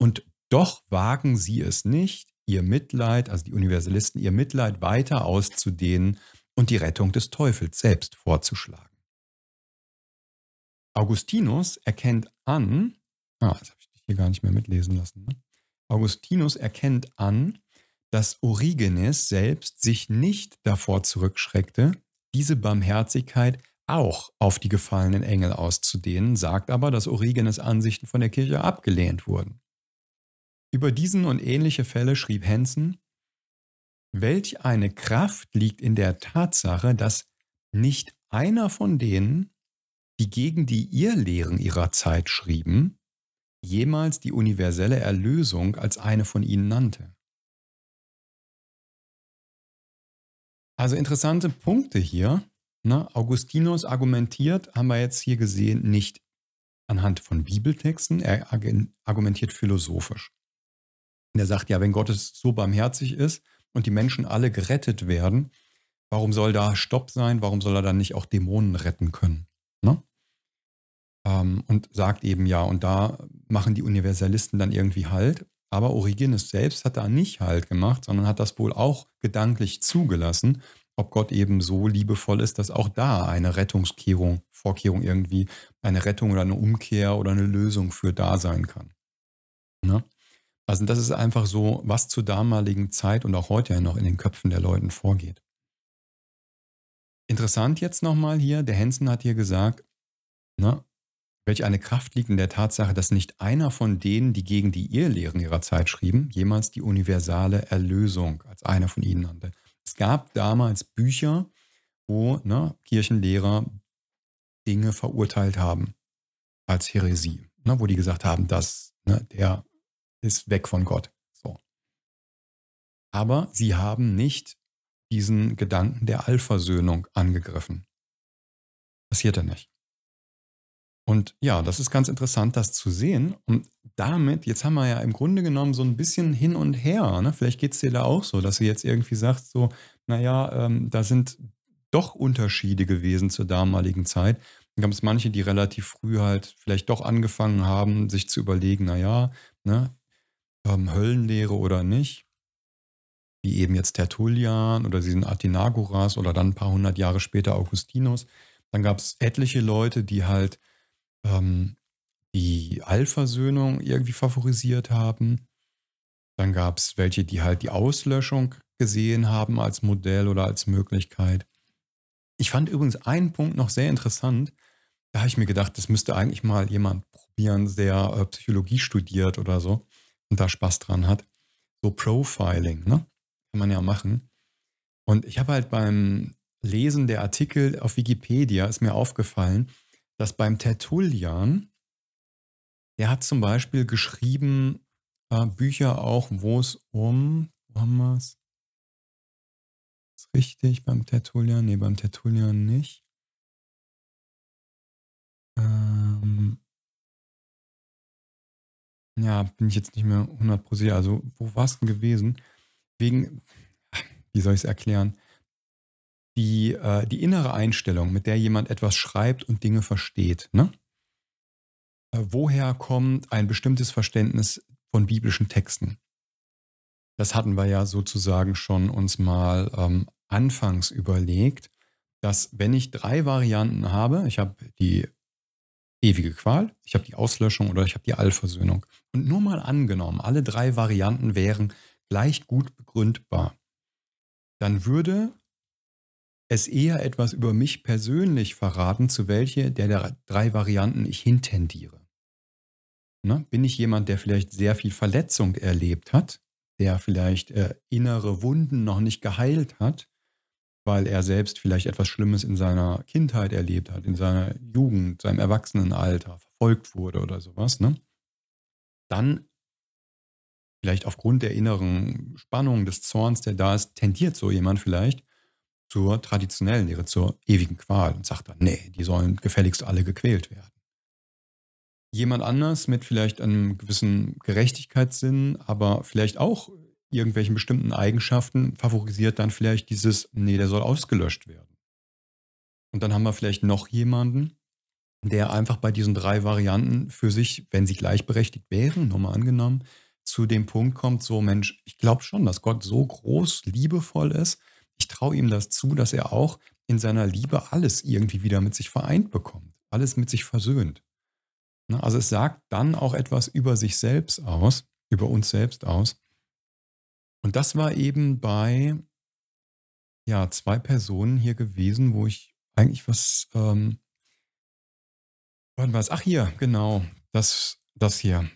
[SPEAKER 1] Und doch wagen sie es nicht, ihr Mitleid, also die Universalisten, ihr Mitleid weiter auszudehnen und die Rettung des Teufels selbst vorzuschlagen. Augustinus erkennt an, ah, das habe ich hier gar nicht mehr mitlesen lassen. Ne? Augustinus erkennt an, dass Origenes selbst sich nicht davor zurückschreckte, diese Barmherzigkeit auch auf die gefallenen Engel auszudehnen, sagt aber, dass Origenes Ansichten von der Kirche abgelehnt wurden. Über diesen und ähnliche Fälle schrieb Henson, welch eine Kraft liegt in der Tatsache, dass nicht einer von denen, die gegen die Irrlehren ihrer Zeit schrieben, jemals die universelle Erlösung als eine von ihnen nannte. Also interessante Punkte hier. Ne? Augustinus argumentiert, haben wir jetzt hier gesehen, nicht anhand von Bibeltexten, er argumentiert philosophisch. Und er sagt ja, wenn Gott so barmherzig ist und die Menschen alle gerettet werden, warum soll da Stopp sein? Warum soll er dann nicht auch Dämonen retten können? Ne? Ähm, und sagt eben ja, und da machen die Universalisten dann irgendwie Halt. Aber Origenes selbst hat da nicht Halt gemacht, sondern hat das wohl auch gedanklich zugelassen, ob Gott eben so liebevoll ist, dass auch da eine Rettungskehrung, Vorkehrung irgendwie, eine Rettung oder eine Umkehr oder eine Lösung für da sein kann. Ne? Also das ist einfach so, was zur damaligen Zeit und auch heute ja noch in den Köpfen der Leuten vorgeht. Interessant jetzt nochmal hier, der Hensen hat hier gesagt, ne, welch eine Kraft liegt in der Tatsache, dass nicht einer von denen, die gegen die Irrlehren ihrer Zeit schrieben, jemals die universale Erlösung als einer von ihnen nannte. Es gab damals Bücher, wo ne, Kirchenlehrer Dinge verurteilt haben als Häresie, ne, wo die gesagt haben, dass ne, der ist weg von Gott. So. Aber sie haben nicht diesen Gedanken der Allversöhnung angegriffen. Passierte nicht. Und ja, das ist ganz interessant, das zu sehen. Und damit, jetzt haben wir ja im Grunde genommen so ein bisschen hin und her. Ne? Vielleicht geht es dir da auch so, dass du jetzt irgendwie sagst, so, naja, ähm, da sind doch Unterschiede gewesen zur damaligen Zeit. Dann gab es manche, die relativ früh halt vielleicht doch angefangen haben, sich zu überlegen, naja, ne, ähm, Höllenlehre oder nicht. Wie eben jetzt Tertullian oder diesen Athenagoras oder dann ein paar hundert Jahre später Augustinus. Dann gab es etliche Leute, die halt ähm, die Allversöhnung irgendwie favorisiert haben. Dann gab es welche, die halt die Auslöschung gesehen haben als Modell oder als Möglichkeit. Ich fand übrigens einen Punkt noch sehr interessant. Da habe ich mir gedacht, das müsste eigentlich mal jemand probieren, der äh, Psychologie studiert oder so und da Spaß dran hat. So Profiling, ne? Kann man ja machen. Und ich habe halt beim Lesen der Artikel auf Wikipedia ist mir aufgefallen, dass beim Tertullian, der hat zum Beispiel geschrieben äh, Bücher auch, wo es um, wo haben wir es? Ist richtig beim Tertullian? Nee, beim Tertullian nicht. Ähm, ja, bin ich jetzt nicht mehr 100% sicher. Also, wo war es denn gewesen? Wegen, wie soll ich es erklären? die, äh, die innere Einstellung, mit der jemand etwas schreibt und Dinge versteht. Ne? Äh, woher kommt ein bestimmtes Verständnis von biblischen Texten? Das hatten wir ja sozusagen schon uns mal ähm, anfangs überlegt, dass wenn ich drei Varianten habe, ich habe die ewige Qual, ich habe die Auslöschung oder ich habe die Allversöhnung. Und nur mal angenommen, alle drei Varianten wären gleich gut begründbar, dann würde es eher etwas über mich persönlich verraten, zu welche der, drei Varianten ich hintendiere. Ne? Bin ich jemand, der vielleicht sehr viel Verletzung erlebt hat, der vielleicht äh, innere Wunden noch nicht geheilt hat, weil er selbst vielleicht etwas Schlimmes in seiner Kindheit erlebt hat, in seiner Jugend, seinem Erwachsenenalter, verfolgt wurde oder sowas, ne? Dann vielleicht aufgrund der inneren Spannung, des Zorns, der da ist, tendiert so jemand vielleicht zur traditionellen Lehre, zur ewigen Qual und sagt dann, nee, die sollen gefälligst alle gequält werden. Jemand anders mit vielleicht einem gewissen Gerechtigkeitssinn, aber vielleicht auch irgendwelchen bestimmten Eigenschaften favorisiert dann vielleicht dieses, nee, der soll ausgelöscht werden. Und dann haben wir vielleicht noch jemanden, der einfach bei diesen drei Varianten für sich, wenn sie gleichberechtigt wären, nur mal angenommen, zu dem Punkt kommt, so Mensch, ich glaube schon, dass Gott so groß, liebevoll ist, ich traue ihm das zu, dass er auch in seiner Liebe alles irgendwie wieder mit sich vereint bekommt, alles mit sich versöhnt. Ne, also es sagt dann auch etwas über sich selbst aus, über uns selbst aus. Und das war eben bei ja, zwei Personen hier gewesen, wo ich eigentlich was, ähm, was, ach hier, genau, das, das hier,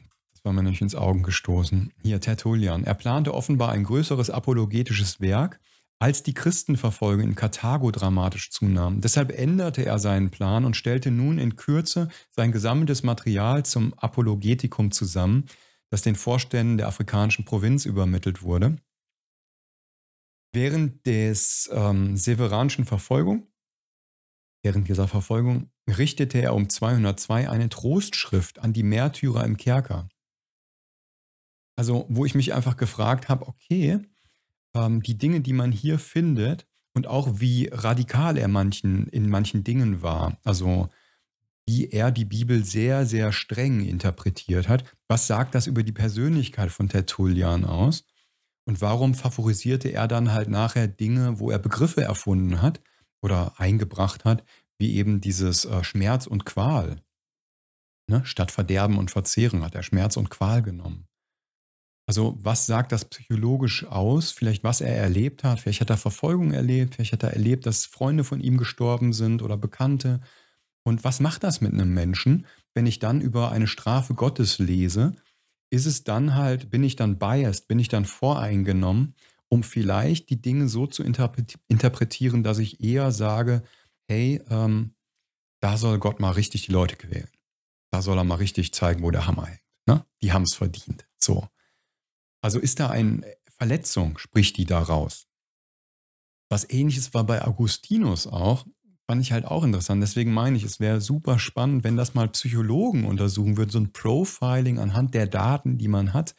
[SPEAKER 1] war mir nämlich ins Augen gestoßen. Hier, Tertullian. Er plante offenbar ein größeres apologetisches Werk, als die Christenverfolgung in Karthago dramatisch zunahm. Deshalb änderte er seinen Plan und stellte nun in Kürze sein gesammeltes Material zum Apologetikum zusammen, das den Vorständen der afrikanischen Provinz übermittelt wurde. Während des ähm, severanischen Verfolgung, während dieser Verfolgung richtete er um 202 eine Trostschrift an die Märtyrer im Kerker. Also, wo ich mich einfach gefragt habe, okay, ähm, die Dinge, die man hier findet und auch wie radikal er manchen, in manchen Dingen war. Also wie er die Bibel sehr, sehr streng interpretiert hat. Was sagt das über die Persönlichkeit von Tertullian aus? Und warum favorisierte er dann halt nachher Dinge, wo er Begriffe erfunden hat oder eingebracht hat, wie eben dieses äh, Schmerz und Qual? Ne? Statt Verderben und Verzehren hat er Schmerz und Qual genommen. Also was sagt das psychologisch aus? Vielleicht was er erlebt hat. Vielleicht hat er Verfolgung erlebt. Vielleicht hat er erlebt, dass Freunde von ihm gestorben sind oder Bekannte. Und was macht das mit einem Menschen, wenn ich dann über eine Strafe Gottes lese, ist es dann halt, bin ich dann biased, bin ich dann voreingenommen, um vielleicht die Dinge so zu interpretieren, dass ich eher sage, hey, ähm, da soll Gott mal richtig die Leute quälen. Da soll er mal richtig zeigen, wo der Hammer hängt. Ne? Die haben es verdient. So. Also ist da eine Verletzung, spricht die daraus. Was ähnliches war bei Augustinus auch, fand ich halt auch interessant. Deswegen meine ich, es wäre super spannend, wenn das mal Psychologen untersuchen würden, so ein Profiling anhand der Daten, die man hat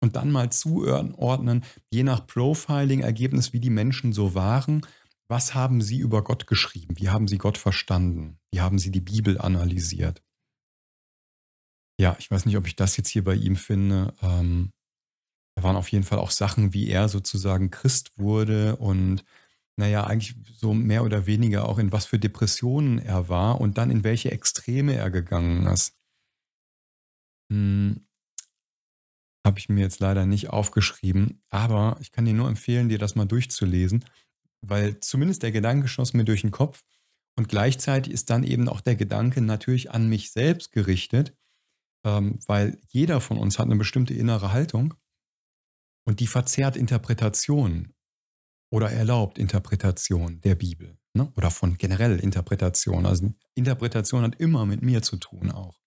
[SPEAKER 1] und dann mal zuordnen, je nach Profiling-Ergebnis, wie die Menschen so waren. Was haben sie über Gott geschrieben? Wie haben sie Gott verstanden? Wie haben sie die Bibel analysiert? Ja, ich weiß nicht, ob ich das jetzt hier bei ihm finde. Ähm, waren auf jeden Fall auch Sachen, wie er sozusagen Christ wurde und naja, eigentlich so mehr oder weniger auch in was für Depressionen er war und dann in welche Extreme er gegangen ist. Hm, Habe ich mir jetzt leider nicht aufgeschrieben, aber ich kann dir nur empfehlen, dir das mal durchzulesen, weil zumindest der Gedanke schoss mir durch den Kopf und gleichzeitig ist dann eben auch der Gedanke natürlich an mich selbst gerichtet, ähm, weil jeder von uns hat eine bestimmte innere Haltung und die verzerrt Interpretationen oder erlaubt Interpretation der Bibel ne? oder von generell Interpretation. Also Interpretation hat immer mit mir zu tun auch.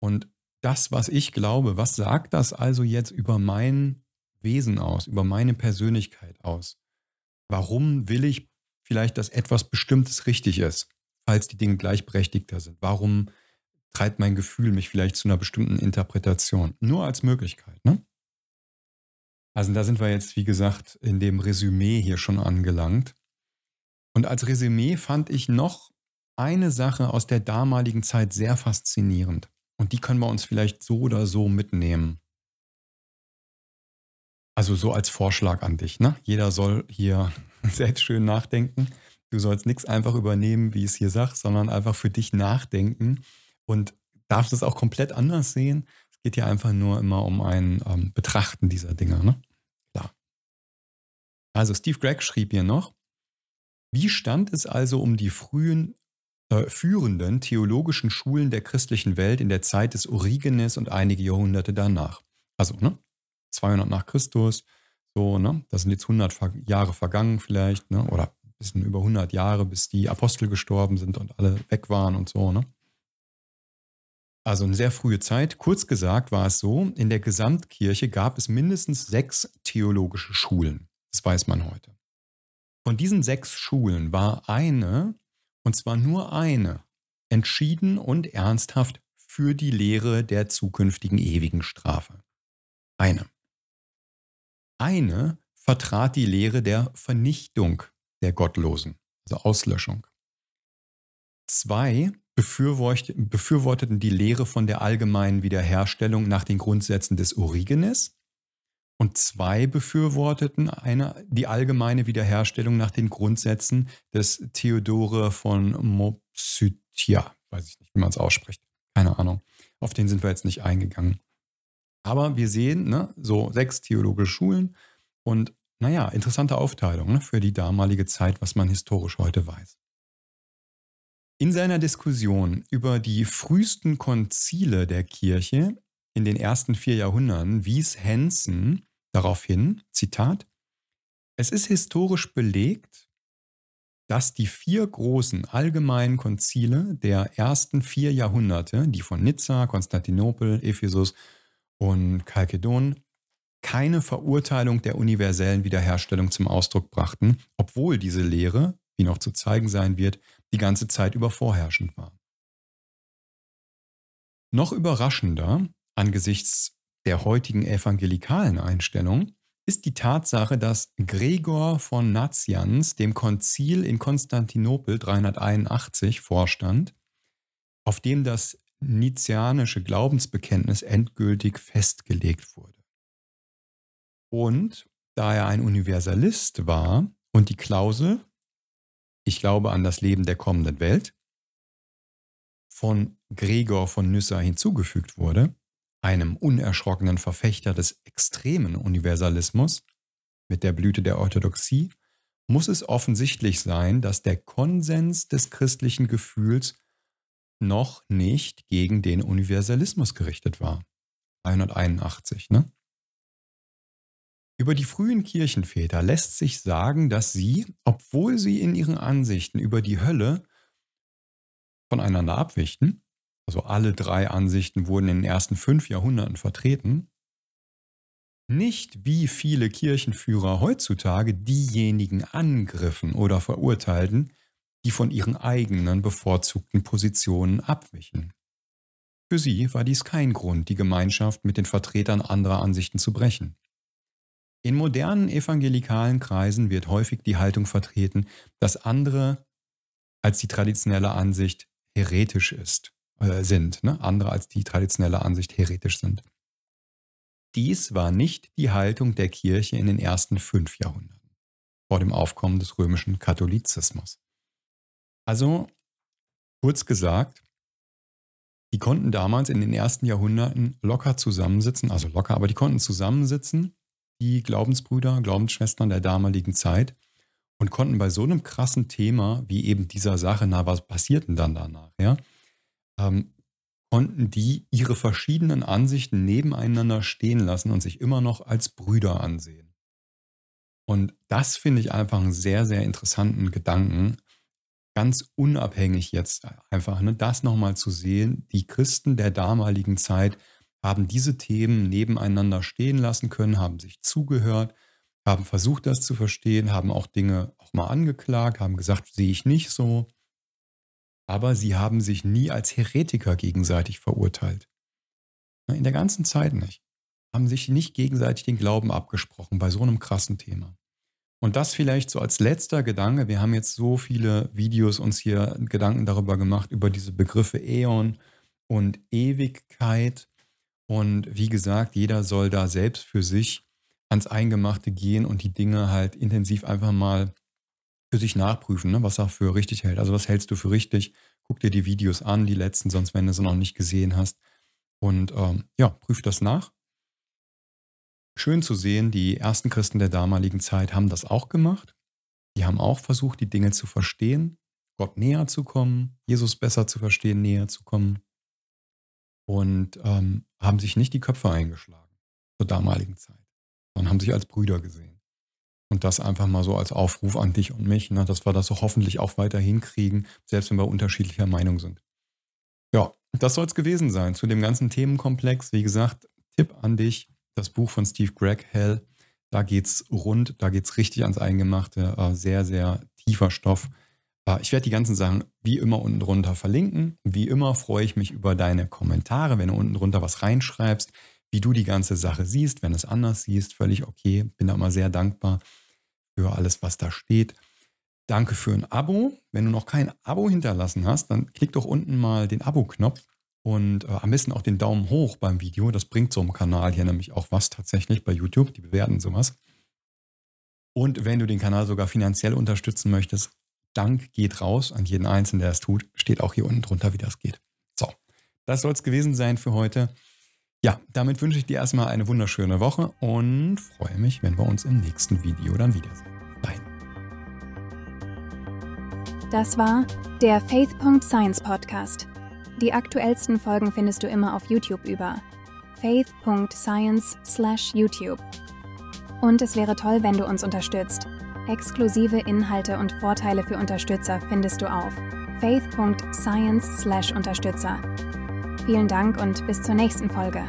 [SPEAKER 1] Und das, was ich glaube, was sagt das also jetzt über mein Wesen aus, über meine Persönlichkeit aus? Warum will ich vielleicht, dass etwas Bestimmtes richtig ist, falls die Dinge gleichberechtigter sind? Warum treibt mein Gefühl mich vielleicht zu einer bestimmten Interpretation? Nur als Möglichkeit. Ne? Also da sind wir jetzt, wie gesagt, in dem Resümee hier schon angelangt. Und als Resümee fand ich noch eine Sache aus der damaligen Zeit sehr faszinierend. Und die können wir uns vielleicht so oder so mitnehmen. Also so als Vorschlag an dich. Ne? Jeder soll hier selbst schön nachdenken. Du sollst nichts einfach übernehmen, wie ich es hier sage, sondern einfach für dich nachdenken und darfst es auch komplett anders sehen. Es geht hier einfach nur immer um ein ähm, Betrachten dieser Dinge. Ne? Also Steve Gregg schrieb hier noch, wie stand es also um die frühen äh, führenden theologischen Schulen der christlichen Welt in der Zeit des Origenes und einige Jahrhunderte danach? Also ne, 200 nach Christus, so, ne, das sind jetzt 100 Jahre vergangen vielleicht, ne, oder ein bisschen über 100 Jahre, bis die Apostel gestorben sind und alle weg waren und so, ne. Also eine sehr frühe Zeit. Kurz gesagt war es so, in der Gesamtkirche gab es mindestens sechs theologische Schulen. Das weiß man heute. Von diesen sechs Schulen war eine, und zwar nur eine, entschieden und ernsthaft für die Lehre der zukünftigen ewigen Strafe. Eine. Eine vertrat die Lehre der Vernichtung der Gottlosen, also Auslöschung. Zwei befürworteten die Lehre von der allgemeinen Wiederherstellung nach den Grundsätzen des Origenes und zwei befürworteten eine, die allgemeine Wiederherstellung nach den Grundsätzen des Theodore von Mopsythia. Weiß ich nicht, wie man es ausspricht. Keine Ahnung. Auf den sind wir jetzt nicht eingegangen. Aber wir sehen, ne, so sechs theologische Schulen und naja, interessante Aufteilung ne, für die damalige Zeit, was man historisch heute weiß. In seiner Diskussion über die frühesten Konzile der Kirche in den ersten vier Jahrhunderten wies Henson darauf hin, Zitat, es ist historisch belegt, dass die vier großen allgemeinen Konzile der ersten vier Jahrhunderte, die von Nizza, Konstantinopel, Ephesus und Chalkedon, keine Verurteilung der universellen Wiederherstellung zum Ausdruck brachten, obwohl diese Lehre, wie noch zu zeigen sein wird, die ganze Zeit über vorherrschend war. Noch überraschender angesichts der heutigen evangelikalen Einstellung ist die Tatsache, dass Gregor von Nazianz dem Konzil in Konstantinopel 381 vorstand, auf dem das nizianische Glaubensbekenntnis endgültig festgelegt wurde. Und da er ein Universalist war und die Klausel, ich glaube an das Leben der kommenden Welt, von Gregor von Nyssa hinzugefügt wurde, einem unerschrockenen Verfechter des extremen Universalismus mit der Blüte der Orthodoxie, muss es offensichtlich sein, dass der Konsens des christlichen Gefühls noch nicht gegen den Universalismus gerichtet war. 381, ne? Über die frühen Kirchenväter lässt sich sagen, dass sie, obwohl sie in ihren Ansichten über die Hölle voneinander abwichen, also alle drei Ansichten wurden in den ersten fünf Jahrhunderten vertreten, nicht wie viele Kirchenführer heutzutage diejenigen angriffen oder verurteilten, die von ihren eigenen bevorzugten Positionen abwichen. Für sie war dies kein Grund, die Gemeinschaft mit den Vertretern anderer Ansichten zu brechen. In modernen evangelikalen Kreisen wird häufig die Haltung vertreten, dass andere als die traditionelle Ansicht heretisch ist, äh, sind, ne? andere als die traditionelle Ansicht heretisch sind. Dies war nicht die Haltung der Kirche in den ersten fünf Jahrhunderten, vor dem Aufkommen des römischen Katholizismus. Also, kurz gesagt, die konnten damals in den ersten Jahrhunderten locker zusammensitzen, also locker, aber die konnten zusammensitzen, die Glaubensbrüder, Glaubensschwestern der damaligen Zeit, und konnten bei so einem krassen Thema wie eben dieser Sache, na, was passiert denn dann danach, ja, ähm, konnten die ihre verschiedenen Ansichten nebeneinander stehen lassen und sich immer noch als Brüder ansehen. Und das finde ich einfach einen sehr, sehr interessanten Gedanken, ganz unabhängig jetzt einfach, ne, das nochmal zu sehen. Die Christen der damaligen Zeit haben diese Themen nebeneinander stehen lassen können, haben sich zugehört, haben versucht, das zu verstehen, haben auch Dinge auch mal angeklagt, haben gesagt, sehe ich nicht so aber sie haben sich nie als Heretiker gegenseitig verurteilt. In der ganzen Zeit nicht. Haben sich nicht gegenseitig den Glauben abgesprochen bei so einem krassen Thema. Und das vielleicht so als letzter Gedanke. Wir haben jetzt so viele Videos uns hier Gedanken darüber gemacht, über diese Begriffe Äon und Ewigkeit. Und wie gesagt, jeder soll da selbst für sich ans Eingemachte gehen und die Dinge halt intensiv einfach mal für sich nachprüfen, ne, was er für richtig hält. Also was hältst du für richtig? Guck dir die Videos an, die letzten, sonst wenn du sie noch nicht gesehen hast. Und ähm, ja, prüf das nach. Schön zu sehen, die ersten Christen der damaligen Zeit haben das auch gemacht. Die haben auch versucht, die Dinge zu verstehen, Gott näher zu kommen, Jesus besser zu verstehen, näher zu kommen. Und ähm, haben sich nicht die Köpfe eingeschlagen zur damaligen Zeit, sondern haben sich als Brüder gesehen. Und das einfach mal so als Aufruf an dich und mich, ne, dass wir das so hoffentlich auch weiter hinkriegen, selbst wenn wir unterschiedlicher Meinung sind. Ja, das soll es gewesen sein zu dem ganzen Themenkomplex. Wie gesagt, Tipp an dich, das Buch von Steve Gregg, Hell. Da geht's rund, da geht's richtig ans Eingemachte. Äh, sehr, sehr tiefer Stoff. Äh, ich werde die ganzen Sachen wie immer unten drunter verlinken. Wie immer freue ich mich über deine Kommentare, wenn du unten drunter was reinschreibst wie du die ganze Sache siehst. Wenn es anders siehst, völlig okay. Bin da immer sehr dankbar für alles, was da steht. Danke für ein Abo. Wenn du noch kein Abo hinterlassen hast, dann klick doch unten mal den Abo-Knopf und äh, am besten auch den Daumen hoch beim Video. Das bringt so einem Kanal hier nämlich auch was tatsächlich bei YouTube. Die bewerten sowas. Und wenn du den Kanal sogar finanziell unterstützen möchtest, Dank geht raus an jeden Einzelnen, der es tut. Steht auch hier unten drunter, wie das geht. So, das soll es gewesen sein für heute. Ja, damit wünsche ich dir erstmal eine wunderschöne Woche und freue mich, wenn wir uns im nächsten Video dann wiedersehen. Bye.
[SPEAKER 2] Das war der Faith.Science Podcast. Die aktuellsten Folgen findest du immer auf YouTube über faith.science/youtube. Und es wäre toll, wenn du uns unterstützt. Exklusive Inhalte und Vorteile für Unterstützer findest du auf faith.science/unterstützer. Vielen Dank und bis zur nächsten Folge.